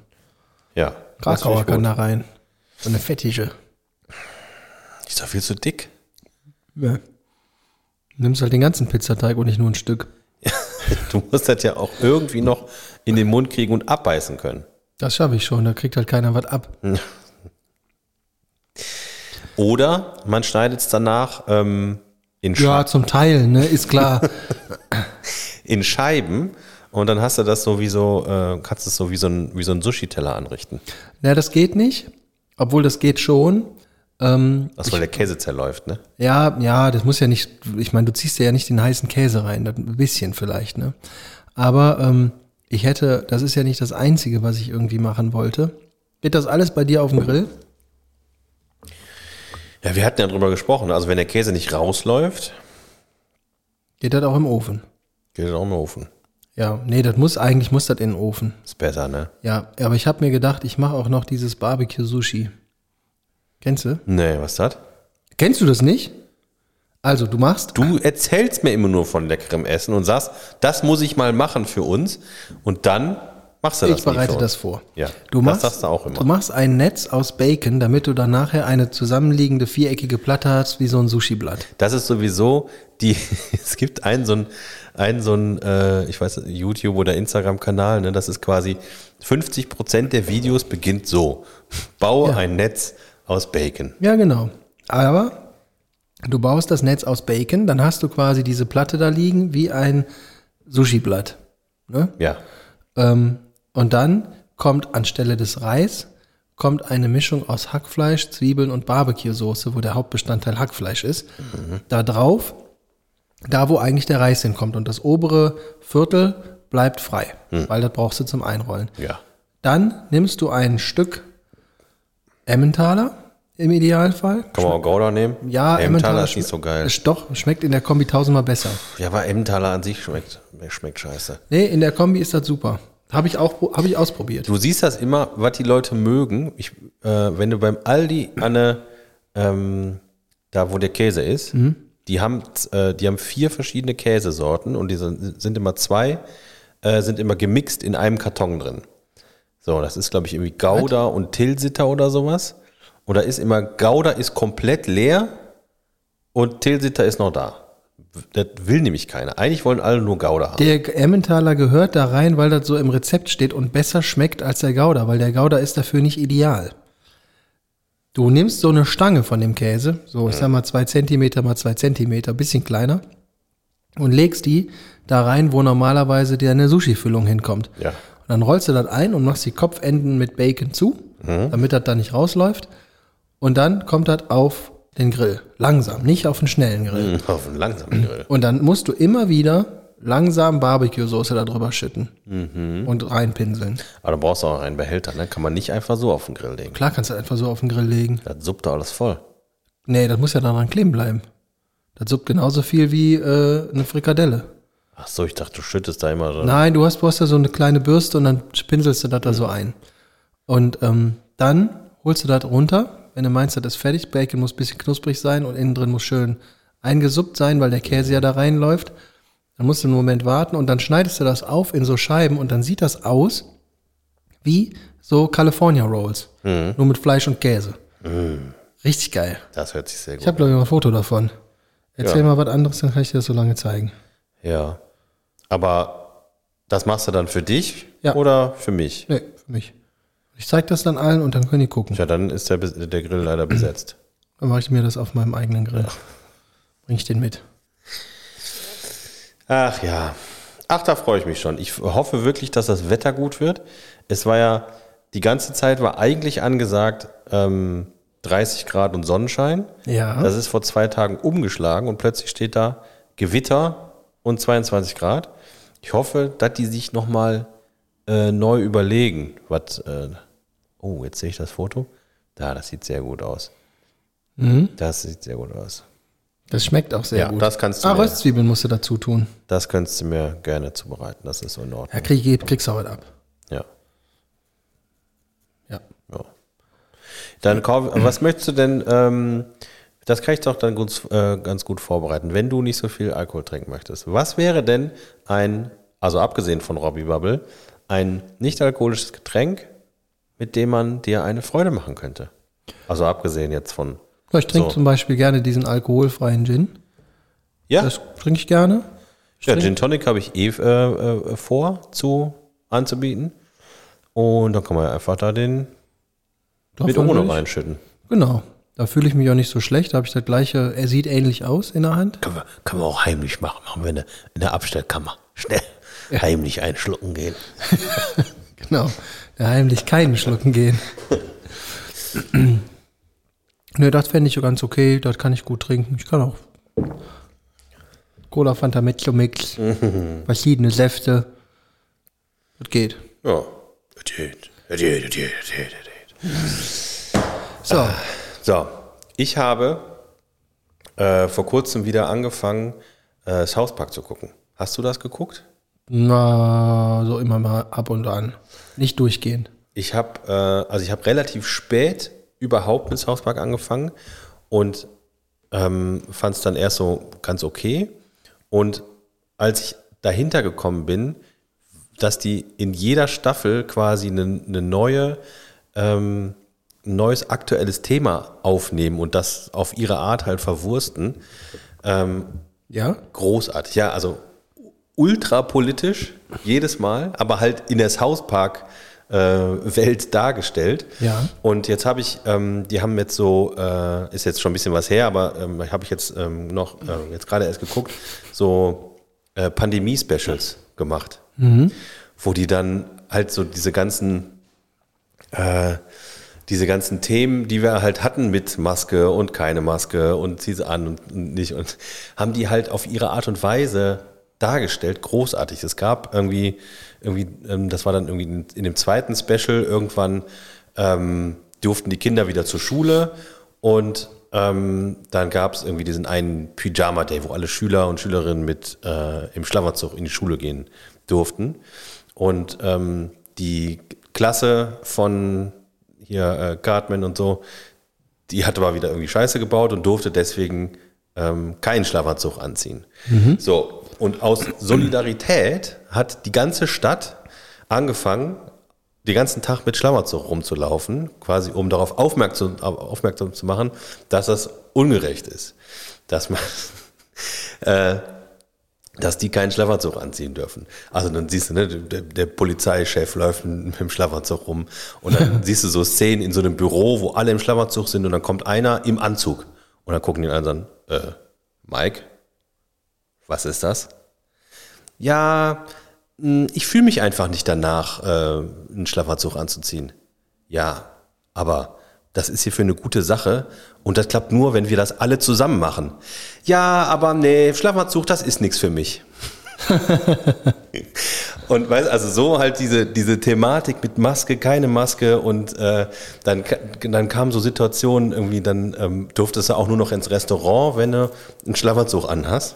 Ja. Krakauer kann da rein. So eine fettige. Ist doch viel zu dick. Ja. Nimmst halt den ganzen Pizzateig und nicht nur ein Stück. Du musst das ja auch irgendwie noch in den Mund kriegen und abbeißen können. Das schaffe ich schon, da kriegt halt keiner was ab. Oder man schneidet es danach ähm, in, Sche Ja, zum Teil, ne, ist klar. in Scheiben und dann hast du das so wie so, äh, kannst du es so wie so ein, wie so ein Sushi-Teller anrichten. ja, das geht nicht. Obwohl das geht schon. Ähm, Das, weil der Käse zerläuft, ne? Ja, ja, das muss ja nicht, ich meine, du ziehst ja nicht den heißen Käse rein, das ein bisschen vielleicht, ne? Aber ähm, ich hätte, das ist ja nicht das Einzige, was ich irgendwie machen wollte. Geht das alles bei dir auf dem Grill? Ja, wir hatten ja drüber gesprochen. Also wenn der Käse nicht rausläuft, Geht das auch im Ofen? geht er auch im Ofen. Ja, nee, das muss, eigentlich muss das in den Ofen. Ist besser, ne? Ja, aber ich habe mir gedacht, ich mache auch noch dieses Barbecue-Sushi. Kennst du? Nee, was ist das? Kennst du das nicht? Also, du machst, Du erzählst mir immer nur von leckerem Essen und sagst, das muss ich mal machen für uns und dann machst du das ich bereite das vor. Ja, du das machst, sagst du auch immer. Du machst ein Netz aus Bacon, damit du dann nachher eine zusammenliegende viereckige Platte hast, wie so ein Sushi-Blatt. Das ist sowieso die, es gibt einen so ein, einen so ein, äh, ich weiß, YouTube oder Instagram-Kanal, ne, das ist quasi 50 Prozent der Videos beginnt so. Baue Ja. ein Netz aus Bacon. Ja, genau. Aber du baust das Netz aus Bacon, dann hast du quasi diese Platte da liegen wie ein Sushi-Blatt. Ne? Ja. Ähm, und dann kommt anstelle des Reis kommt eine Mischung aus Hackfleisch, Zwiebeln und Barbecue-Soße, wo der Hauptbestandteil Hackfleisch ist. Da drauf, da wo eigentlich der Reis hinkommt. Und das obere Viertel bleibt frei, weil das brauchst du zum Einrollen. Ja. Dann nimmst du ein Stück Emmentaler im Idealfall. Kann man auch Gouda nehmen? Ja, Emmentaler ist schme- nicht so geil. Ist Doch, schmeckt in der Kombi tausendmal besser. Ja, aber Emmentaler an sich schmeckt, schmeckt scheiße. Nee, in der Kombi ist das super. Habe ich auch habe ich ausprobiert. Du siehst das immer, was die Leute mögen. Ich, äh, wenn du beim Aldi Anne, ähm, da wo der Käse ist, die haben, äh, die haben vier verschiedene Käsesorten und die sind, sind immer zwei, äh, sind immer gemixt in einem Karton drin. So, das ist, glaube ich, irgendwie Gouda und Tilsiter oder sowas. Und da ist immer, Gouda ist komplett leer und Tilsiter ist noch da. Das will nämlich keiner. Eigentlich wollen alle nur Gouda haben. Der Emmentaler gehört da rein, weil das so im Rezept steht und besser schmeckt als der Gouda, weil der Gouda ist dafür nicht ideal. Du nimmst so eine Stange von dem Käse, so ich sag mal zwei Zentimeter mal zwei Zentimeter, bisschen kleiner, und legst die da rein, wo normalerweise dir eine Sushi-Füllung hinkommt. Ja. Und dann rollst du das ein und machst die Kopfenden mit Bacon zu, damit das da nicht rausläuft. Und dann kommt das auf den Grill. Langsam, nicht auf den schnellen Grill. Auf einen langsamen Grill. Und dann musst du immer wieder langsam Barbecue-Soße da drüber schütten und reinpinseln. Aber dann brauchst du auch einen Behälter, ne? Kann man nicht einfach so auf den Grill legen. Klar kannst du einfach so auf den Grill legen. Das suppt da alles voll. Nee, das muss ja daran kleben bleiben. Das suppt genauso viel wie äh, eine Frikadelle. Ach so, ich dachte, du schüttest da immer so. Nein, du hast, du hast ja so eine kleine Bürste und dann pinselst du das da so ein. Und ähm, dann holst du das runter, wenn du meinst, das ist fertig. Bacon muss ein bisschen knusprig sein und innen drin muss schön eingesuppt sein, weil der Käse ja da reinläuft. Dann musst du einen Moment warten und dann schneidest du das auf in so Scheiben und dann sieht das aus wie so California Rolls. Nur mit Fleisch und Käse. Richtig geil. Das hört sich sehr Ich gut habe, glaube ich, mal ein Foto davon. Erzähl Ja. mal was anderes, dann kann ich dir das so lange zeigen. Ja. Aber das machst du dann für dich Ja. oder für mich? Nee, für mich. Ich zeige das dann allen und dann können die gucken. Ja, dann ist der, der Grill leider besetzt. Dann mache ich mir das auf meinem eigenen Grill. Bring ich den mit. Ach ja. Ach, da freue ich mich schon. Ich hoffe wirklich, dass das Wetter gut wird. Es war ja, die ganze Zeit war eigentlich angesagt, ähm, 30 Grad und Sonnenschein. Ja. Das ist vor zwei Tagen umgeschlagen und plötzlich steht da Gewitter und 22 Grad. Ich hoffe, dass die sich nochmal äh, neu überlegen, was. Äh, oh, jetzt sehe ich das Foto. Da, das sieht sehr gut aus. Das sieht sehr gut aus. Das schmeckt auch sehr Ja, gut. das kannst du Ah, mir- Röstzwiebeln musst du dazu tun. Das könntest du mir gerne zubereiten. Das ist so in Ordnung. Ja, krieg, kriegst du heute ab. Ja. Ja. ja. Dann kauf, was möchtest du denn? Ähm, das kann ich doch dann ganz, äh, ganz gut vorbereiten, wenn du nicht so viel Alkohol trinken möchtest. Was wäre denn ein, also abgesehen von Robbie Bubble, ein nicht alkoholisches Getränk, mit dem man dir eine Freude machen könnte? Also abgesehen jetzt von. Ich trinke So. zum Beispiel gerne diesen alkoholfreien Gin. Ja, Das trinke ich gerne. Ich ja trink- Gin Tonic habe ich eh äh, äh, vor zu anzubieten. Und dann kann man einfach da den mit Davon will ohne reinschütten. Genau. Da fühle ich mich auch nicht so schlecht. Da habe ich das gleiche, er sieht ähnlich aus in der Hand. Können wir, können wir auch heimlich machen. Machen wir in der, in der Abstellkammer. Schnell heimlich einschlucken gehen. Genau. Der heimlich keinen schlucken gehen. Nö, das fände ich ganz okay. Das kann ich gut trinken. Ich kann auch Cola, Fanta, Mezzo Mix, verschiedene Säfte. Das geht. Ja. Das geht. Das geht, das geht, das geht, das geht. So, So, ich habe äh, vor kurzem wieder angefangen, äh, South Park zu gucken. Hast du das geguckt? na, so immer mal ab und an. Nicht durchgehend. Ich habe äh, also ich habe relativ spät überhaupt mit South Park angefangen und ähm, fand es dann erst so ganz okay. Und als ich dahinter gekommen bin, dass die in jeder Staffel quasi eine, eine neue, ähm, neues aktuelles Thema aufnehmen und das auf ihre Art halt verwursten, ähm, Ja? großartig. Ja, also ultra politisch jedes Mal, aber halt in der South Park äh, Welt dargestellt. Ja. Und jetzt habe ich, ähm, die haben jetzt so, äh, ist jetzt schon ein bisschen was her, aber ähm, habe ich jetzt ähm, noch, äh, jetzt gerade erst geguckt, so äh, Pandemie-Specials gemacht, wo die dann halt so diese ganzen äh, diese ganzen Themen, die wir halt hatten mit Maske und keine Maske und zieh sie an und nicht und haben die halt auf ihre Art und Weise dargestellt, großartig. Es gab irgendwie, irgendwie, ähm, das war dann irgendwie in, dem zweiten Special, irgendwann ähm, durften die Kinder wieder zur Schule und ähm, dann gab es irgendwie diesen einen Pyjama Day, wo alle Schüler und Schülerinnen mit äh, im Schlafanzug in die Schule gehen durften. Und ähm, die Klasse von hier äh, Cartman und so, die hatte mal wieder irgendwie Scheiße gebaut und durfte deswegen ähm, keinen Schlafanzug anziehen. So, und aus Solidarität hat die ganze Stadt angefangen, den ganzen Tag mit Schlafanzug rumzulaufen, quasi um darauf aufmerksam, aufmerksam zu machen, dass das ungerecht ist. Dass man, äh, dass die keinen Schlafanzug anziehen dürfen. Also dann siehst du, ne, der, der Polizeichef läuft mit dem Schlafanzug rum und dann siehst du so Szenen in so einem Büro, wo alle im Schlafanzug sind und dann kommt einer im Anzug und dann gucken die anderen an, äh, Mike, was ist das? Ja, mh, ich fühle mich einfach nicht danach, äh, einen Schlafanzug anzuziehen. Ja, aber das ist hier für eine gute Sache und das klappt nur, wenn wir das alle zusammen machen. Ja, aber nee, Schlafanzug, das ist nichts für mich. und weißt, also so halt diese, diese Thematik mit Maske, keine Maske und äh, dann, dann kamen so Situationen, irgendwie, dann ähm, durftest du auch nur noch ins Restaurant, wenn du einen Schlafanzug anhast.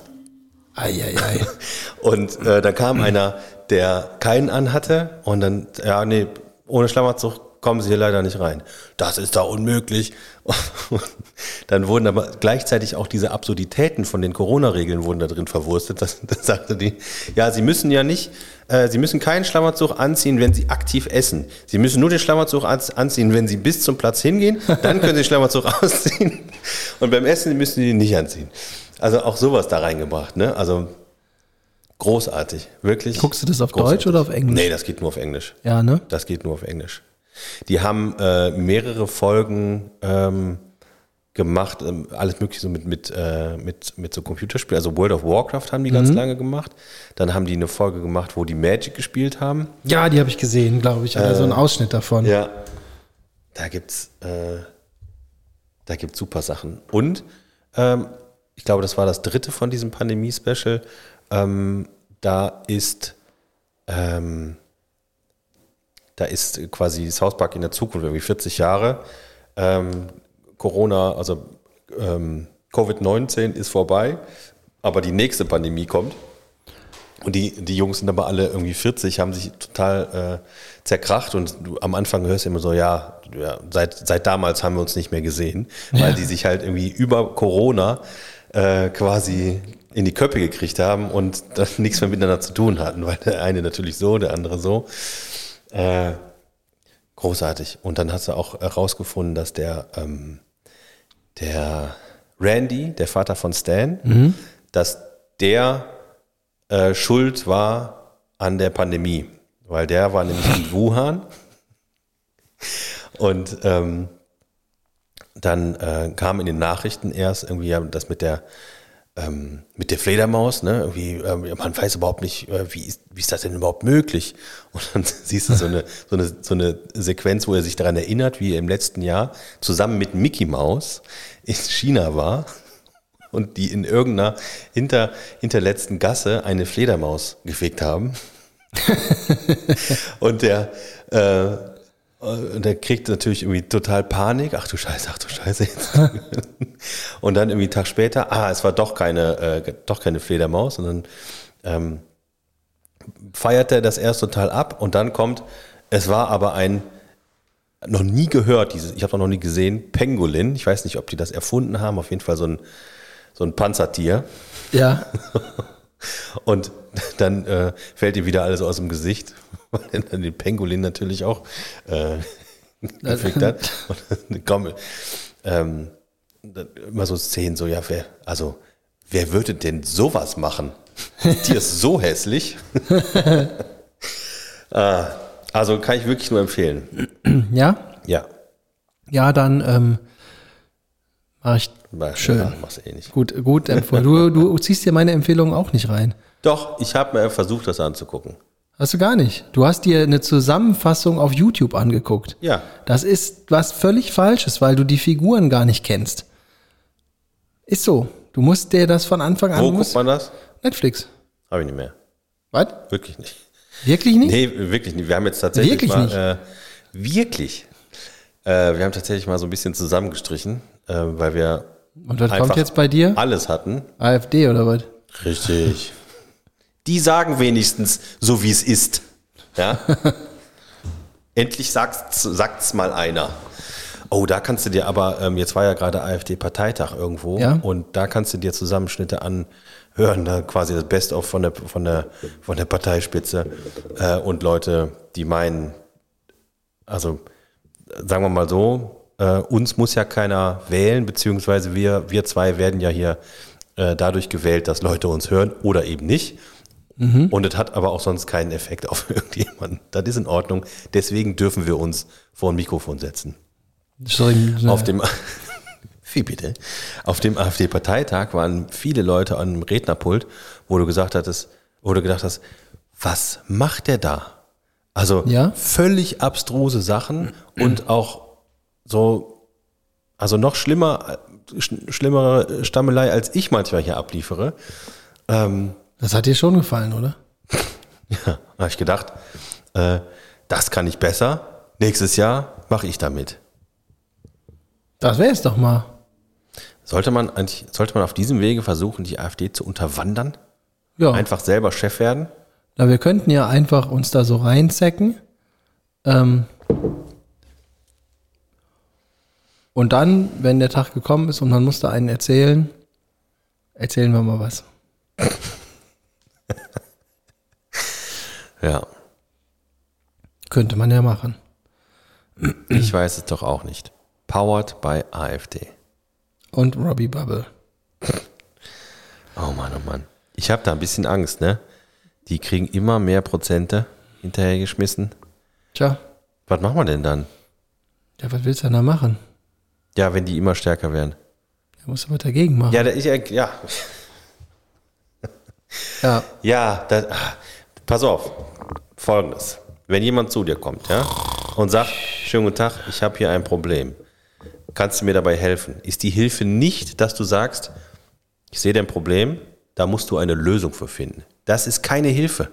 Eieiei. Und äh, da kam einer, der keinen anhatte und dann, ja, nee, ohne Schlafanzug kommen sie hier leider nicht rein. Das ist da unmöglich. Und dann wurden aber gleichzeitig auch diese Absurditäten von den Corona-Regeln wurden da drin verwurstet. Das, das sagte die, ja, sie müssen ja nicht, äh, sie müssen keinen Schlafanzug anziehen, wenn sie aktiv essen. Sie müssen nur den Schlafanzug ans- anziehen, wenn sie bis zum Platz hingehen. Dann können sie den Schlafanzug ausziehen. Und beim Essen müssen sie ihn nicht anziehen. Also auch sowas da reingebracht, ne? Also großartig, wirklich. Guckst du das auf großartig. Deutsch oder auf Englisch? Nee, das geht nur auf Englisch. Ja, ne? Das geht nur auf Englisch. Die haben äh, mehrere Folgen ähm, gemacht, ähm, alles mögliche so mit, mit, äh, mit, mit so Computerspielen. Also World of Warcraft haben die ganz lange gemacht. Dann haben die eine Folge gemacht, wo die Magic gespielt haben. Ja, die habe ich gesehen, glaube ich. Oder so ein Ausschnitt davon. Ja. Da gibt's, äh, da gibt's super Sachen. Und ähm, ich glaube, das war das dritte von diesem Pandemie-Special. Ähm, da ist, ähm, da ist quasi South Park in der Zukunft, irgendwie 40 Jahre. Ähm, Corona, also ähm, Covid-19 ist vorbei, aber die nächste Pandemie kommt. Und die, die Jungs sind aber alle irgendwie 40, haben sich total äh, zerkracht und du, am Anfang hörst du immer so, ja, ja seit, seit damals haben wir uns nicht mehr gesehen, weil die sich halt irgendwie über Corona äh, quasi in die Köpfe gekriegt haben und dann nichts mehr miteinander zu tun hatten, weil der eine natürlich so, der andere so. Äh, großartig. Und dann hast du auch herausgefunden, dass der, ähm, der Randy, der Vater von Stan, dass der äh, schuld war an der Pandemie, weil der war nämlich in Wuhan. Und ähm, dann äh, kam in den Nachrichten erst irgendwie ja, das mit der ähm, mit der Fledermaus, ne? Irgendwie, ähm, man weiß überhaupt nicht, äh, wie, ist, wie ist das denn überhaupt möglich? Und dann siehst du so eine, so, eine, so eine Sequenz, wo er sich daran erinnert, wie er im letzten Jahr zusammen mit Mickey Mouse in China war und die in irgendeiner hinter, hinterletzten Gasse eine Fledermaus gefickt haben. und der, äh, und der kriegt natürlich irgendwie total Panik. Ach du Scheiße, ach du Scheiße. Jetzt. und dann irgendwie einen Tag später, ah, es war doch keine, äh, doch keine Fledermaus. sondern ähm, feiert er das erst total ab und dann kommt, es war aber ein, noch nie gehört, dieses, ich habe noch nie gesehen, Pangolin. Ich weiß nicht, ob die das erfunden haben, auf jeden Fall so ein, so ein Panzertier. Ja. Und dann äh, fällt ihm wieder alles aus dem Gesicht, weil er den Pangolin natürlich auch äh, gefickt hat. Und dann komm, ähm, dann immer so Szenen, so, ja, wer, also, wer würde denn sowas machen? Tier ist so hässlich. ah, also kann ich wirklich nur empfehlen. Ja? Ja. Ja, dann ähm, mach ich Weil- schön. Ja, mach's eh nicht. Gut, gut empfohlen. Du, du ziehst dir meine Empfehlung auch nicht rein. Doch, ich habe mir versucht, das anzugucken. Hast du gar nicht. Du hast dir eine Zusammenfassung auf YouTube angeguckt. Ja. Das ist was völlig Falsches, weil du die Figuren gar nicht kennst. Ist so. Du musst dir das von Anfang an. Wo guckt man das? Netflix. Habe ich nicht mehr. Was? Wirklich nicht. Wirklich nicht? Nee, wirklich nicht. Wir haben jetzt tatsächlich Wirklich mal. nicht? Äh, wirklich. Äh, wir haben tatsächlich mal so ein bisschen zusammengestrichen, äh, weil wir Und was kommt jetzt bei dir? alles hatten. AfD oder was? Richtig. Die sagen wenigstens so, wie es ist. Ja? Endlich sagt's, sagt's mal einer. Oh, da kannst du dir aber, ähm, jetzt war ja gerade AfD-Parteitag irgendwo Ja. und da kannst du dir Zusammenschnitte anhören, da quasi das Best-of von der, von der, von der Parteispitze äh, und Leute, die meinen, also sagen wir mal so, äh, uns muss ja keiner wählen, beziehungsweise wir, wir zwei werden ja hier äh, dadurch gewählt, dass Leute uns hören oder eben nicht. Und es hat aber auch sonst keinen Effekt auf irgendjemanden. Das ist in Ordnung. Deswegen dürfen wir uns vor ein Mikrofon setzen. Sorry, Auf dem, wie bitte? Auf dem AfD-Parteitag waren viele Leute an einem Rednerpult, wo du gesagt hattest, wo du gedacht hast, was macht der da? Also Ja. völlig abstruse Sachen und auch so, also noch schlimmer, äh, sch- schlimmere Stammelei, als ich manchmal hier abliefere. Ähm, das hat dir schon gefallen, oder? ja, habe ich gedacht, äh, das kann ich besser. Nächstes Jahr mache ich damit. Das wäre es doch mal. Sollte man eigentlich, sollte man auf diesem Wege versuchen, die AfD zu unterwandern? Ja. Einfach selber Chef werden? Na, wir könnten ja einfach uns da so reinzecken. Ähm, und dann, wenn der Tag gekommen ist und man musste einen erzählen, erzählen wir mal was. Ja, Könnte man ja machen. ich weiß es doch auch nicht. Powered by AfD. Und Robbie Bubble. Oh Mann, oh Mann. Ich habe da ein bisschen Angst, ne? Die kriegen immer mehr Prozente hinterhergeschmissen. Tja, Was machen wir denn dann? ja, was willst du denn da machen? Ja, wenn die immer stärker werden. Da musst du was dagegen machen. Ja, da- ich, ja, ja. Ja, da, pass auf. Folgendes. Wenn jemand zu dir kommt, ja, und sagt, schönen guten Tag, ich habe hier ein Problem. Kannst du mir dabei helfen? Ist die Hilfe nicht, dass du sagst, ich sehe dein Problem, da musst du eine Lösung für finden. Das ist keine Hilfe.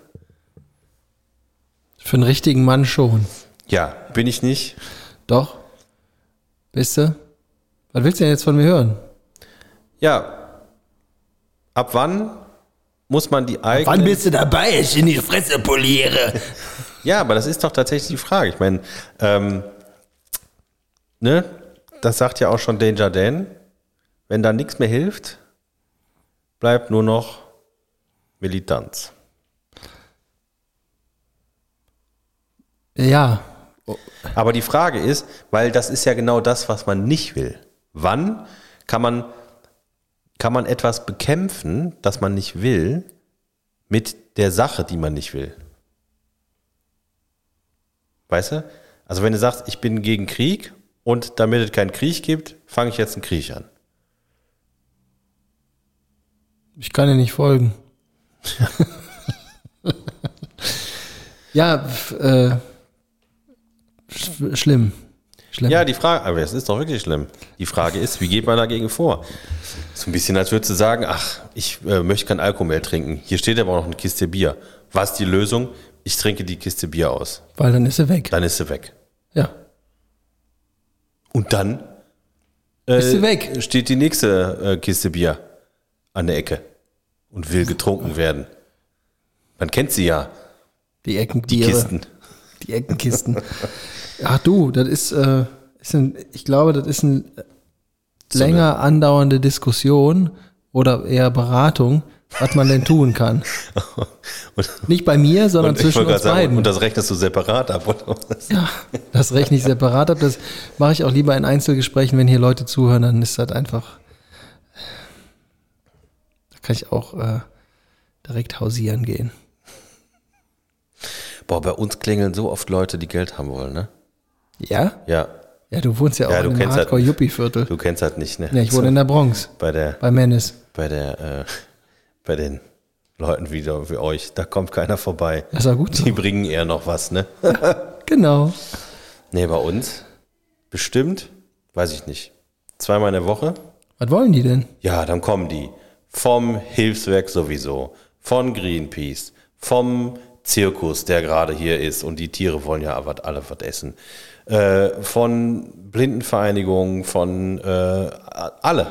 Für einen richtigen Mann schon. Ja, bin ich nicht. Doch. Bist du? Was willst du denn jetzt von mir hören? Ja. Ab wann muss man die eigene... du dabei? Ich in die Fresse poliere. Ja, aber das ist doch tatsächlich die Frage. Ich meine, ähm, ne, das sagt ja auch schon Danger Dan. Wenn da nichts mehr hilft, bleibt nur noch Militanz. Ja. Aber die Frage ist, weil das ist ja genau das, was man nicht will. Wann kann man, kann man etwas bekämpfen, das man nicht will, mit der Sache, die man nicht will? Weißt du? Also wenn du sagst, ich bin gegen Krieg und damit es keinen Krieg gibt, fange ich jetzt einen Krieg an. Ich kann dir nicht folgen. ja, äh, sch schlimm. Schlimm. Ja, die Frage, aber es ist doch wirklich schlimm. Die Frage ist, wie geht man dagegen vor? So ein bisschen, als würdest du sagen, ach, ich äh, möchte kein Alkohol mehr trinken. Hier steht aber auch noch eine Kiste Bier. Was ist die Lösung? Ich trinke die Kiste Bier aus. Weil dann ist er weg. Dann ist sie weg. Ja. Und dann äh, Ist sie weg. steht die nächste äh, Kiste Bier an der Ecke und will getrunken werden. Man kennt sie ja, Die die Eckenbiere. Kisten. Die Eckenkisten. Ach du, das ist, äh, ist ein, ich glaube, das ist eine länger andauernde Diskussion oder eher Beratung, was man denn tun kann. Und, Nicht bei mir, sondern zwischen uns sagen, beiden. und das rechnest du separat ab, oder was? Ja, das rechne ich separat ab. Das mache ich auch lieber in Einzelgesprächen, wenn hier Leute zuhören, dann ist das einfach. Da kann ich auch äh, direkt hausieren gehen. Boah, bei uns klingeln so oft Leute, die Geld haben wollen, ne? Ja? Ja, Ja, du wohnst ja auch Ja, du in einem halt- Hardcore-Yuppie-Viertel. du kennst halt nicht, ne? Ja, ich wohne in der Bronx, bei der, bei Menes. bei der, äh, bei den Leuten wieder wie euch, da kommt keiner vorbei. Das war gut so. Die bringen eher noch was, ne? Genau. Nee, bei uns bestimmt, weiß ich nicht, zweimal in der Woche. Was wollen die denn? Ja, dann kommen die vom Hilfswerk sowieso, von Greenpeace, vom Zirkus, der gerade hier ist und die Tiere wollen ja wat- alle was essen, äh, von Blindenvereinigungen, von äh, alle.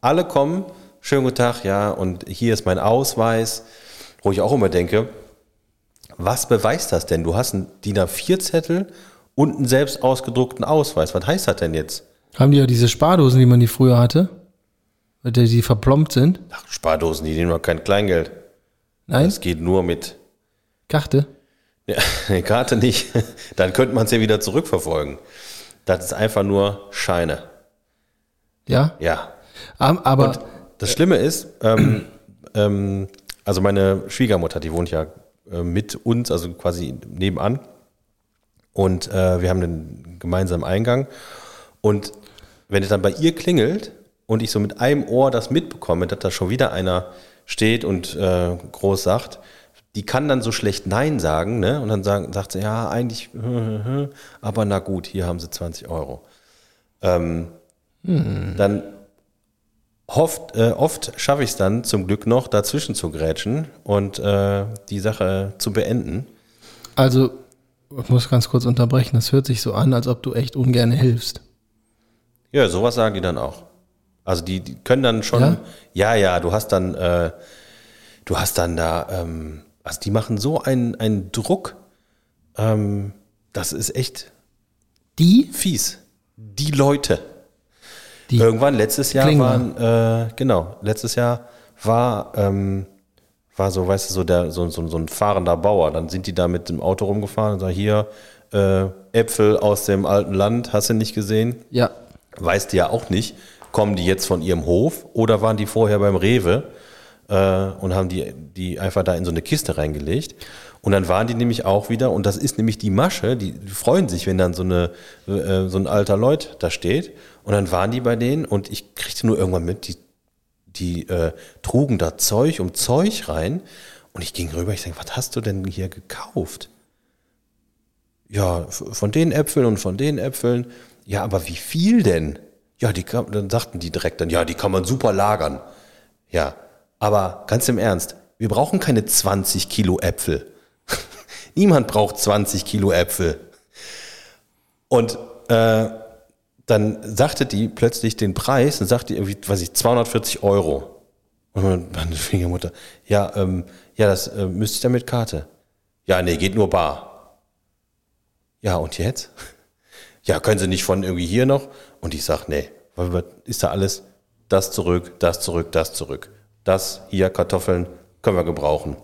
Alle kommen, schönen guten Tag, ja, und hier ist mein Ausweis, wo ich auch immer denke, Was beweist das denn? Du hast einen DIN A4-Zettel und einen selbst ausgedruckten Ausweis. Was heißt das denn jetzt? Haben die ja diese Spardosen, wie man die früher hatte? Weil die die verplombt sind? Ach, Spardosen, die nehmen doch kein Kleingeld. Nein? Das geht nur mit Karte? Ja, eine Karte nicht. Dann könnte man es ja wieder zurückverfolgen. Das ist einfach nur Scheine. Ja? Ja. Aber, Und das Schlimme ist, ähm, ähm, also meine Schwiegermutter, die wohnt ja äh, mit uns, also quasi nebenan. Und äh, wir haben einen gemeinsamen Eingang. Und wenn es dann bei ihr klingelt und ich so mit einem Ohr das mitbekomme, dass da schon wieder einer steht und äh, groß sagt, die kann dann so schlecht Nein sagen, ne? Und dann sagen, sagt sie, ja, eigentlich, aber na gut, hier haben sie 20 Euro. Ähm, Dann oft, äh, oft schaffe ich es dann zum Glück noch, dazwischen zu grätschen und äh, die Sache zu beenden. also, ich muss ganz kurz unterbrechen. Das hört sich so an, als ob du echt ungern hilfst. Ja, sowas sagen die dann auch. Also die, die können dann schon, Ja? ja, ja, du hast dann, äh, du hast dann da, ähm, also die machen so einen, einen Druck, ähm, das ist echt Die? fies. Die Leute. Die Irgendwann letztes Jahr Klingler. waren, äh, genau, letztes Jahr war, ähm, war so, weißt du, so, der, so, so, so ein fahrender Bauer. Dann sind die da mit dem Auto rumgefahren und sagen, hier, äh, Äpfel aus dem alten Land, hast du nicht gesehen? Ja. Weißt du ja auch nicht, kommen die jetzt von ihrem Hof oder waren die vorher beim Rewe äh, und haben die, die einfach da in so eine Kiste reingelegt. Und dann waren die nämlich auch wieder, und das ist nämlich die Masche, die, die freuen sich, wenn dann so, eine, äh, so ein alter Leut da steht. Und dann waren die bei denen und ich kriegte nur irgendwann mit, die, die äh, trugen da Zeug um Zeug rein. Und ich ging rüber, ich denke, was hast du denn hier gekauft? Ja, von den Äpfeln und von den Äpfeln. Ja, aber wie viel denn? Ja, die dann sagten die direkt dann, ja, die kann man super lagern. Ja, aber ganz im Ernst, wir brauchen keine 20 Kilo Äpfel. Niemand braucht 20 Kilo Äpfel. Und äh, dann sagte die plötzlich den Preis und sagte irgendwie, weiß ich, 240 Euro. Und meine- Schwiegermutter, ja, ähm, ja, das äh, müsste ich dann mit Karte. Ja, nee, geht nur bar. Ja, und jetzt? Ja, können Sie nicht von irgendwie hier noch? Und ich sag, nee, ist da alles? Das zurück, das zurück, das zurück. Das hier, Kartoffeln, können wir gebrauchen.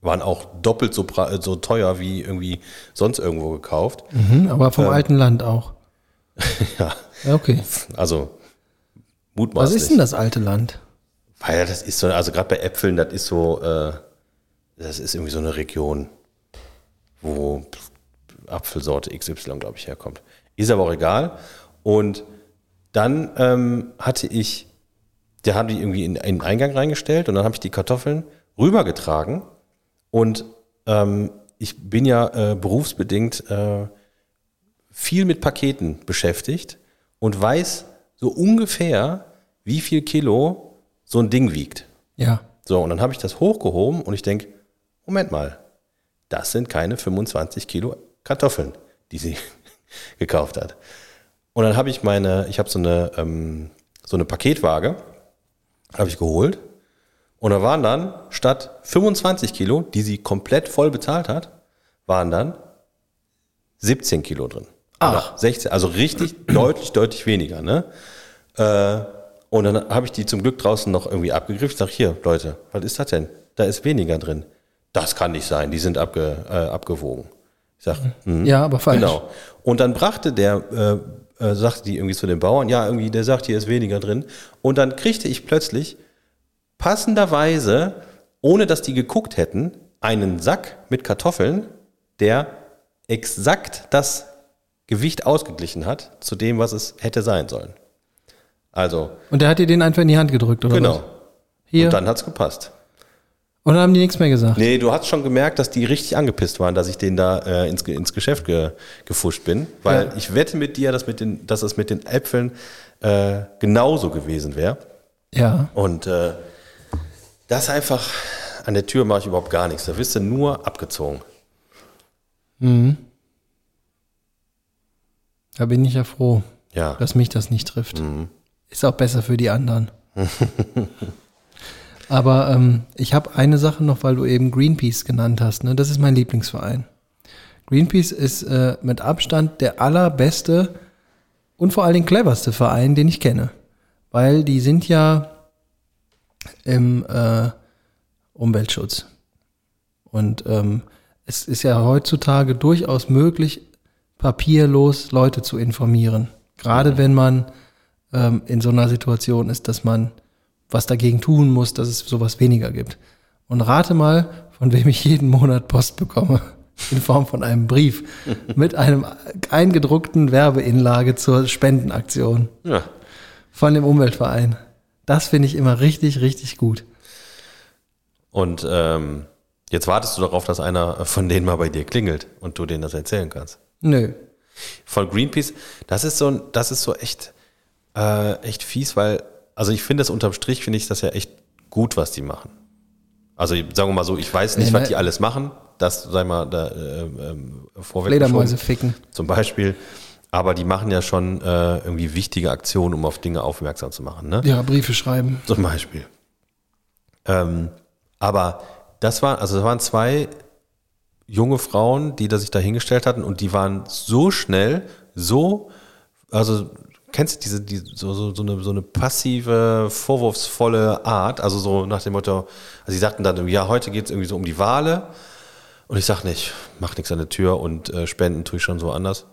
Waren auch doppelt so, so teuer wie irgendwie sonst irgendwo gekauft. Hm, aber vom alten Land auch. Ja, okay. also Was mutmaßlich. ist denn das alte Land? Weil das ist so, also gerade bei Äpfeln, das ist so, äh, das ist irgendwie so eine Region, wo Apfelsorte XY, glaube ich, herkommt. Ist aber auch egal. Und dann ähm, hatte ich, der haben die irgendwie in, in den Eingang reingestellt und dann habe ich die Kartoffeln rübergetragen. Und ähm, ich bin ja äh, berufsbedingt äh, viel mit Paketen beschäftigt und weiß so ungefähr, wie viel Kilo so ein Ding wiegt. Ja. So, und dann habe ich das hochgehoben und ich denke, Moment mal, das sind keine 25 Kilo Kartoffeln, die sie gekauft hat. Und dann habe ich meine, ich habe so eine, ähm, so eine Paketwaage, habe ich geholt. Und da waren dann statt 25 Kilo, die sie komplett voll bezahlt hat, waren dann 17 Kilo drin. Ach. Oder 16, also richtig deutlich, deutlich weniger. Ne? Äh, und dann habe ich die zum Glück draußen noch irgendwie abgegriffen. Ich sage, hier, Leute, was ist das denn? Da ist weniger drin. Das kann nicht sein, die sind abge, äh, abgewogen. Ich sage, Ja, aber falsch. Genau. Und dann brachte der, äh, äh, sagte die irgendwie zu den Bauern, ja, irgendwie, der sagt, hier ist weniger drin. Und dann kriegte ich plötzlich passenderweise, ohne dass die geguckt hätten, einen Sack mit Kartoffeln, der exakt das Gewicht ausgeglichen hat zu dem, was es hätte sein sollen. Also, Und der hat dir den einfach in die Hand gedrückt, oder genau. was? Hier. Und dann hat's gepasst. Und dann haben die nichts mehr gesagt. Nee, du hast schon gemerkt, dass die richtig angepisst waren, dass ich denen da äh, ins, ins Geschäft ge, gefuscht bin. Weil Ja. ich wette mit dir, dass, mit den, dass es mit den Äpfeln äh, genauso gewesen wäre. Ja. Und äh, das einfach, an der Tür mache ich überhaupt gar nichts. Da wirst du nur abgezogen. Da bin ich ja froh, Ja. dass mich das nicht trifft. Ist auch besser für die anderen. Aber ähm, ich habe eine Sache noch, weil du eben Greenpeace genannt hast. Ne? Das ist mein Lieblingsverein. Greenpeace ist äh, mit Abstand der allerbeste und vor allen Dingen cleverste Verein, den ich kenne. Weil die sind ja im äh, Umweltschutz. Und ähm, es ist ja heutzutage durchaus möglich, papierlos Leute zu informieren. Gerade wenn man ähm, in so einer Situation ist, dass man was dagegen tun muss, dass es sowas weniger gibt. Und rate mal, von wem ich jeden Monat Post bekomme. In Form von einem Brief mit einem eingedruckten Werbeinlage zur Spendenaktion Ja. von dem Umweltverein. Das finde ich immer richtig, richtig gut. Und ähm, jetzt wartest du darauf, dass einer von denen mal bei dir klingelt und du denen das erzählen kannst. Nö. Von Greenpeace, das ist so, ein- das ist so echt, äh, echt fies, weil, also ich finde das unterm Strich, finde ich das ja echt gut, was die machen. Also sagen wir mal so, ich weiß nicht, Nee, was ne? die alles machen, das sei mal da äh, ähm, vorweg Fledermäuse ficken. zum Beispiel. Aber die machen ja schon äh, irgendwie wichtige Aktionen, um auf Dinge aufmerksam zu machen. Ne? Ja, Briefe schreiben. Zum Beispiel. Ähm, aber das war, also das waren zwei junge Frauen, die da sich da hingestellt hatten und die waren so schnell, so, also kennst du diese, die, so, so, so, eine, so eine passive, vorwurfsvolle Art, also so nach dem Motto, also sie sagten dann, ja, heute geht es irgendwie so um die Wale und ich sag nicht, mach nichts an der Tür und äh, spenden tue ich schon so anders.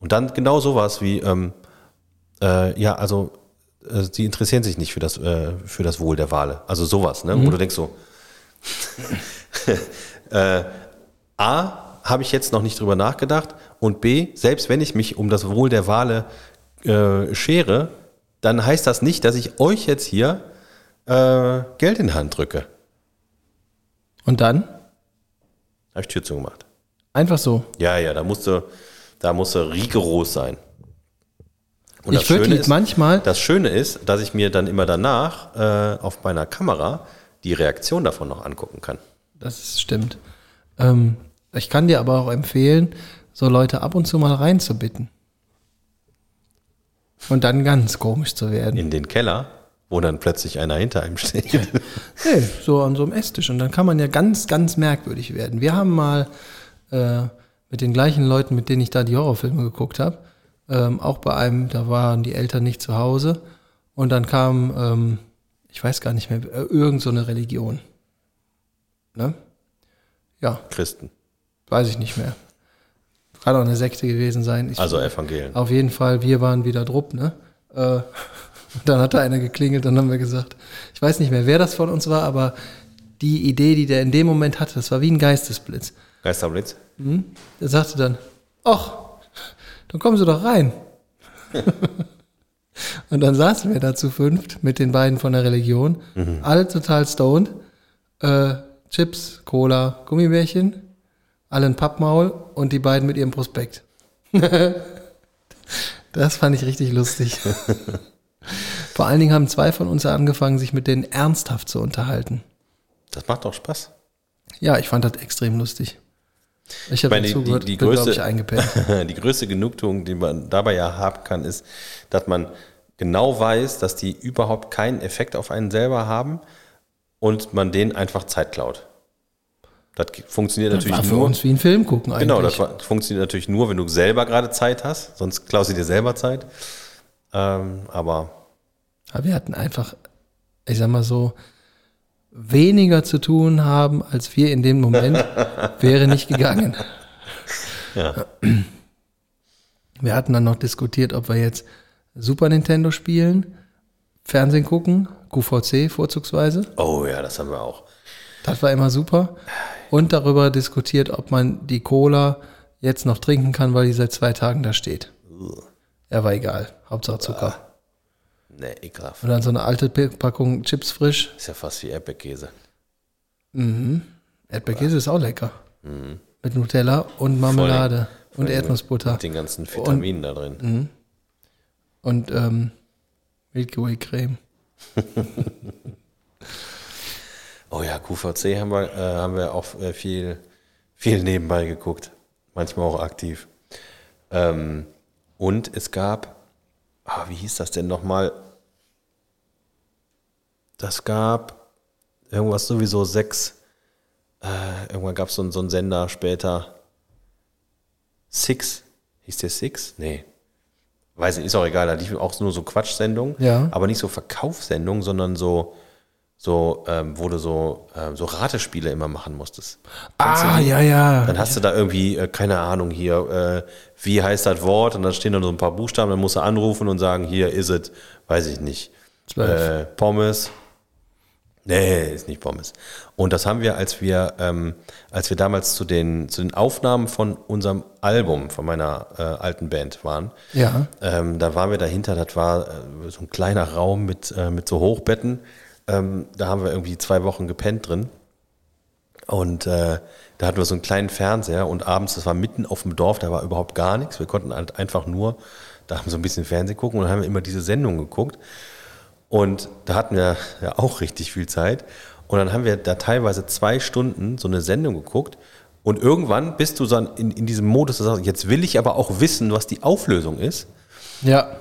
Und dann genau sowas wie, ähm, äh, ja, also äh, sie interessieren sich nicht für das, äh, für das Wohl der Wale. Also sowas, ne? Wo du denkst so, äh, A, habe ich jetzt noch nicht drüber nachgedacht und B, selbst wenn ich mich um das Wohl der Wale äh, schere, dann heißt das nicht, dass ich euch jetzt hier äh, Geld in die Hand drücke. Und dann? Habe ich Tür zugemacht. Einfach so. Ja, ja, da musste, da musste rigoros sein. Und Ich würde ist, manchmal- das Schöne ist, dass ich mir dann immer danach äh, auf meiner Kamera die Reaktion davon noch angucken kann. Das stimmt. Ähm, ich kann dir aber auch empfehlen, so Leute ab und zu mal reinzubitten. Und dann ganz komisch zu werden. In den Keller, wo dann plötzlich einer hinter einem steht. Nee, so an so einem Esstisch. Und dann kann man ja ganz, ganz merkwürdig werden. Wir haben mal äh, mit den gleichen Leuten, mit denen ich da die Horrorfilme geguckt habe, ähm, auch bei einem, da waren die Eltern nicht zu Hause. Und dann kam, ähm, ich weiß gar nicht mehr, äh, irgend so eine Religion. Ne? Ja, Christen, weiß ich nicht mehr. Kann auch eine Sekte gewesen sein. Ich, also Evangelien. auf jeden Fall, wir waren wieder drupp, ne? Äh, dann hat da einer geklingelt und dann haben wir gesagt, ich weiß nicht mehr, wer das von uns war, aber die Idee, die der in dem Moment hatte, das war wie ein Geistesblitz. Geisterblitz. Der sagte dann, ach, dann kommen Sie doch rein. und dann saßen wir da zu fünft mit den beiden von der Religion, alle total stoned, äh, Chips, Cola, Gummibärchen, alle ein Pappmaul und die beiden mit ihrem Prospekt. das fand ich richtig lustig. Vor allen Dingen haben zwei von uns angefangen, sich mit denen ernsthaft zu unterhalten. Das macht doch Spaß. Ja, ich fand das extrem lustig. Ich habe dazu die- die bin, größte- ich, eingepennt. Die größte Genugtuung, die man dabei ja haben kann, ist, dass man genau weiß, dass die überhaupt keinen Effekt auf einen selber haben und man denen einfach Zeit klaut. Das funktioniert Das natürlich war für nur. uns wie ein Film gucken eigentlich. Genau, das war- funktioniert natürlich nur, wenn du selber gerade Zeit hast, sonst klaust du dir selber Zeit. Ähm, aber Aber wir hatten einfach, ich sag mal so, weniger zu tun haben, als wir in dem Moment, wäre nicht gegangen. ja, Wir hatten dann noch diskutiert, ob wir jetzt Super Nintendo spielen, Fernsehen gucken, QVC vorzugsweise. oh ja, das haben wir auch. Das war immer super. Und darüber diskutiert, ob man die Cola jetzt noch trinken kann, weil die seit zwei Tagen da steht. Ja, war egal. Hauptsache Zucker. Nee, ekelhaft. Und dann so eine alte Packung Chips frisch. Ist ja fast wie Erdbeerkäse. Erdbeerkäse ist auch lecker. Mit Nutella und Marmelade und Erdnussbutter. Mit den ganzen Vitaminen da drin. Und ähm, Milky Way Creme. Oh ja, QVC haben wir, äh, haben wir auch äh, viel, viel nebenbei geguckt. Manchmal auch aktiv. Ähm, und es gab, ah, wie hieß das denn nochmal? Das gab irgendwas sowieso sechs. Äh, irgendwann gab es so, einen- so einen Sender später. Six. Hieß der Six? Nee. Weiß nicht, ist auch egal. Da liefen auch nur so Quatschsendungen. Ja. Aber nicht so Verkaufssendungen, sondern so, so ähm, wo du so, ähm, so Ratespiele immer machen musstest. Ah, ja, ja. Dann hast du da irgendwie, äh, keine Ahnung, hier, äh, wie heißt das Wort? Und dann stehen da so ein paar Buchstaben, dann musst du anrufen und sagen, hier ist es, weiß ich nicht. Äh, Pommes. Nee, ist nicht Pommes. Und das haben wir, als wir, ähm, als wir damals zu den, zu den Aufnahmen von unserem Album, von meiner äh, alten Band waren, Ja. ähm, da waren wir dahinter, das war äh, so ein kleiner Raum mit, äh, mit so Hochbetten. Ähm, da haben wir irgendwie zwei Wochen gepennt drin. Und äh, da hatten wir so einen kleinen Fernseher und abends, das war mitten auf dem Dorf, da war überhaupt gar nichts. Wir konnten halt einfach nur da haben wir so ein bisschen Fernsehen gucken und dann haben wir immer diese Sendung geguckt. Und da hatten wir ja auch richtig viel Zeit. Und dann haben wir da teilweise zwei Stunden so eine Sendung geguckt. Und irgendwann bist du dann in, in diesem Modus, dass du sagst, jetzt will ich aber auch wissen, was die Auflösung ist. Ja.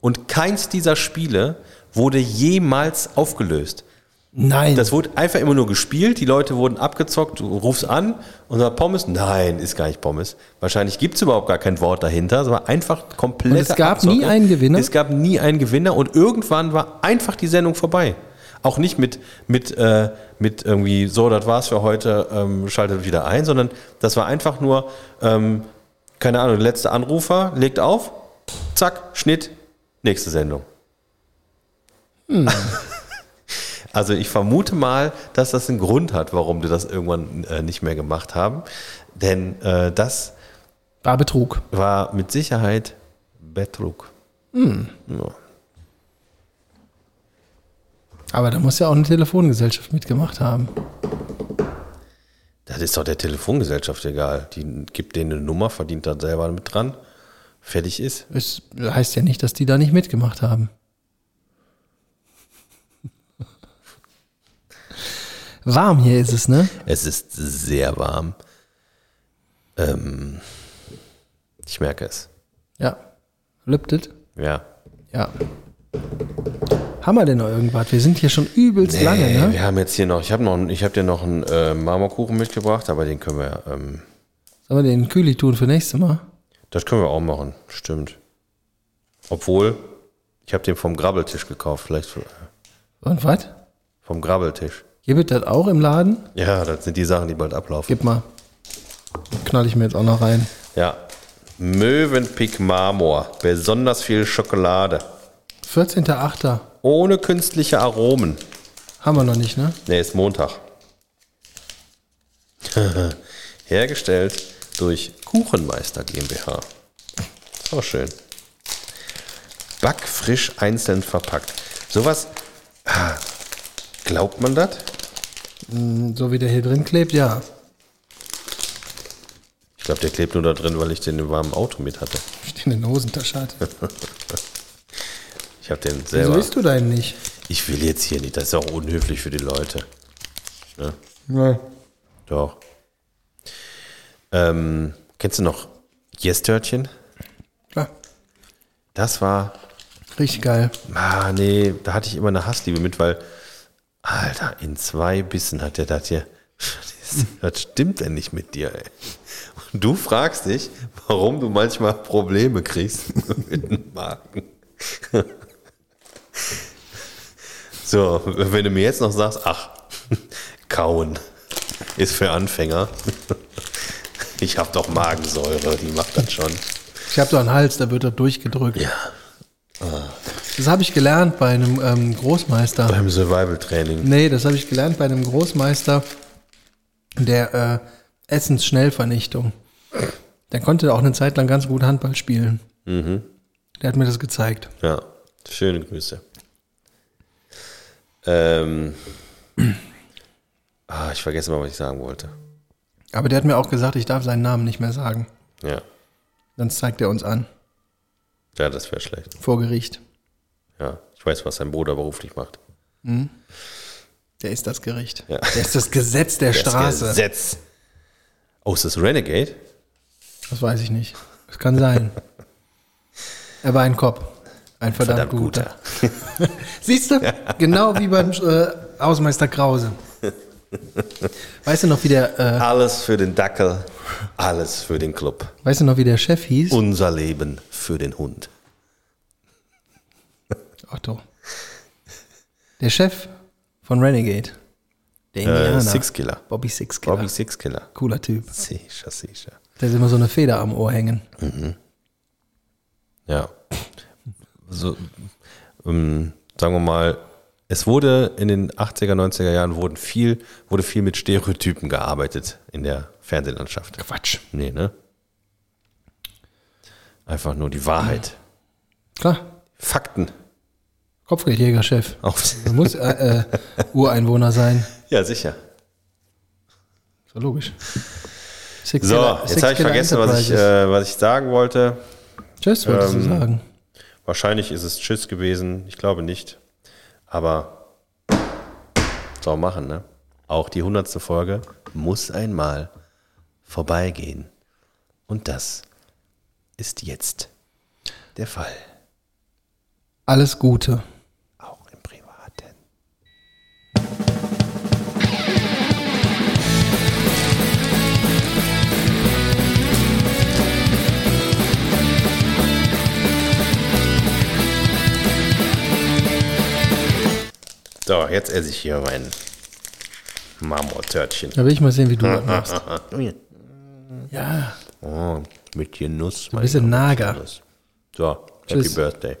Und keins dieser Spiele wurde jemals aufgelöst. Nein. Das wurde einfach immer nur gespielt, die Leute wurden abgezockt, du rufst an und sagst Pommes? Nein, ist gar nicht Pommes. Wahrscheinlich gibt es überhaupt gar kein Wort dahinter. Es war einfach komplett. Es gab nie einen Gewinner? Es gab nie einen Gewinner und irgendwann war einfach die Sendung vorbei. Auch nicht mit, mit, äh, mit irgendwie, so, das war's für heute, ähm, schaltet wieder ein, sondern das war einfach nur, ähm, keine Ahnung, der letzte Anrufer legt auf, zack, Schnitt, nächste Sendung. Also ich vermute mal, dass das einen Grund hat, warum die das irgendwann äh, nicht mehr gemacht haben. Denn äh, das War Betrug. war mit Sicherheit Betrug. Ja. Aber da muss ja auch eine Telefongesellschaft mitgemacht haben. Das ist doch der Telefongesellschaft egal. Die gibt denen eine Nummer, verdient da selber mit dran. Fertig ist. Es heißt ja nicht, dass die da nicht mitgemacht haben. Warm hier ist es, ne? Es ist sehr warm. Ähm, ich merke es. Ja. Lübtet? Ja. Ja. Haben wir denn noch irgendwas? Wir sind hier schon übelst lange, Nee, ne? Wir haben jetzt hier noch, ich habe noch, ich habe dir noch einen äh, Marmorkuchen mitgebracht, aber den können wir, ähm, Sollen wir den Kühli tun für nächstes Mal? das können wir auch machen. Stimmt. Obwohl, ich habe den vom Grabbeltisch gekauft, vielleicht äh, Und was? vom Grabbeltisch. Gibt es das auch im Laden? Ja, das sind die Sachen, die bald ablaufen. Gib mal. Knall ich mir jetzt auch noch rein. Ja. Möwenpick Marmor, besonders viel Schokolade, 14.8. ohne künstliche Aromen. Haben wir noch nicht, ne? Nee, ist Montag. Hergestellt durch Kuchenmeister GmbH. Ist auch schön. Backfrisch einzeln verpackt. Sowas, ah, glaubt man das? So wie der hier drin klebt, ja. Ich glaube, der klebt nur da drin, weil ich den im warmen Auto mit hatte. Steht in der Hosentasche hat. Ich habe den Wieso selber. isst du deinen nicht? Ich will jetzt hier nicht, das ist auch unhöflich für die Leute. Nein. Doch. Ähm, kennst du noch Yes-Törtchen? Klar. Das war Richtig geil. Ah, nee, da hatte ich immer eine Hassliebe mit, weil, Alter, in zwei Bissen hat der das hier. Was stimmt denn nicht mit dir, ey? Und du fragst dich, warum du manchmal Probleme kriegst mit dem Magen. So, wenn du mir jetzt noch sagst, ach, kauen ist für Anfänger. Ich habe doch Magensäure, die macht das schon. Ich habe doch einen Hals, da wird er durchgedrückt. Ja. Das habe ich gelernt bei einem ähm, Großmeister. Beim Survival-Training. Nee, das habe ich gelernt bei einem Großmeister der äh, Essensschnellvernichtung. Der konnte auch eine Zeit lang ganz gut Handball spielen. Mhm. Der hat mir das gezeigt. Ja, schöne Grüße. Ähm, ah, ich vergesse mal, was ich sagen wollte. Aber der hat mir auch gesagt, ich darf seinen Namen nicht mehr sagen. Ja, Sonst zeigt er uns an. Ja das wäre schlecht. Vor Gericht. Ja, ich weiß, was sein Bruder beruflich macht. Der ist das Gericht. Ja. Der ist das Gesetz der Das Straße. Gesetz. Oh, ist das Renegade? Das weiß ich nicht. Das kann sein. Er war ein Cop. Ein verdammt, Verdammt guter. Siehst du? Genau wie beim äh, Hausmeister Krause. Weißt du noch, wie der, äh, Alles für den Dackel, alles für den Club. weißt du noch, wie der Chef hieß? Unser Leben für den Hund. Otto. Der Chef von Renegade. Der Indianer. Äh, Sixkiller. Bobby Sixkiller. Bobby Sixkiller. Cooler Typ. Sicher, sicher. Der hat immer so eine Feder am Ohr hängen. Ja. So, ähm, sagen wir mal, es wurde in den 80er, 90er Jahren wurden viel, wurde viel mit Stereotypen gearbeitet in der Fernsehlandschaft. Quatsch. Nee, ne? Einfach nur die Wahrheit. Klar. Fakten. Kopfgeldjäger-Chef. Du musst äh, äh, Ureinwohner sein. ja, sicher. So logisch. Six So, Killer- jetzt habe ich vergessen, was ich, äh, was ich sagen wollte. Tschüss, wolltest du ähm, sagen. Wahrscheinlich ist es Tschüss gewesen. Ich glaube nicht. Aber soll machen, ne? Auch die hundertste Folge muss einmal vorbeigehen. Und das ist jetzt der Fall. Alles Gute. So, jetzt esse ich hier mein Marmortörtchen. Da will ich mal sehen, wie du das machst. Ja, Oh, mit du bist ein Nager. So, Happy Tschüss. Birthday.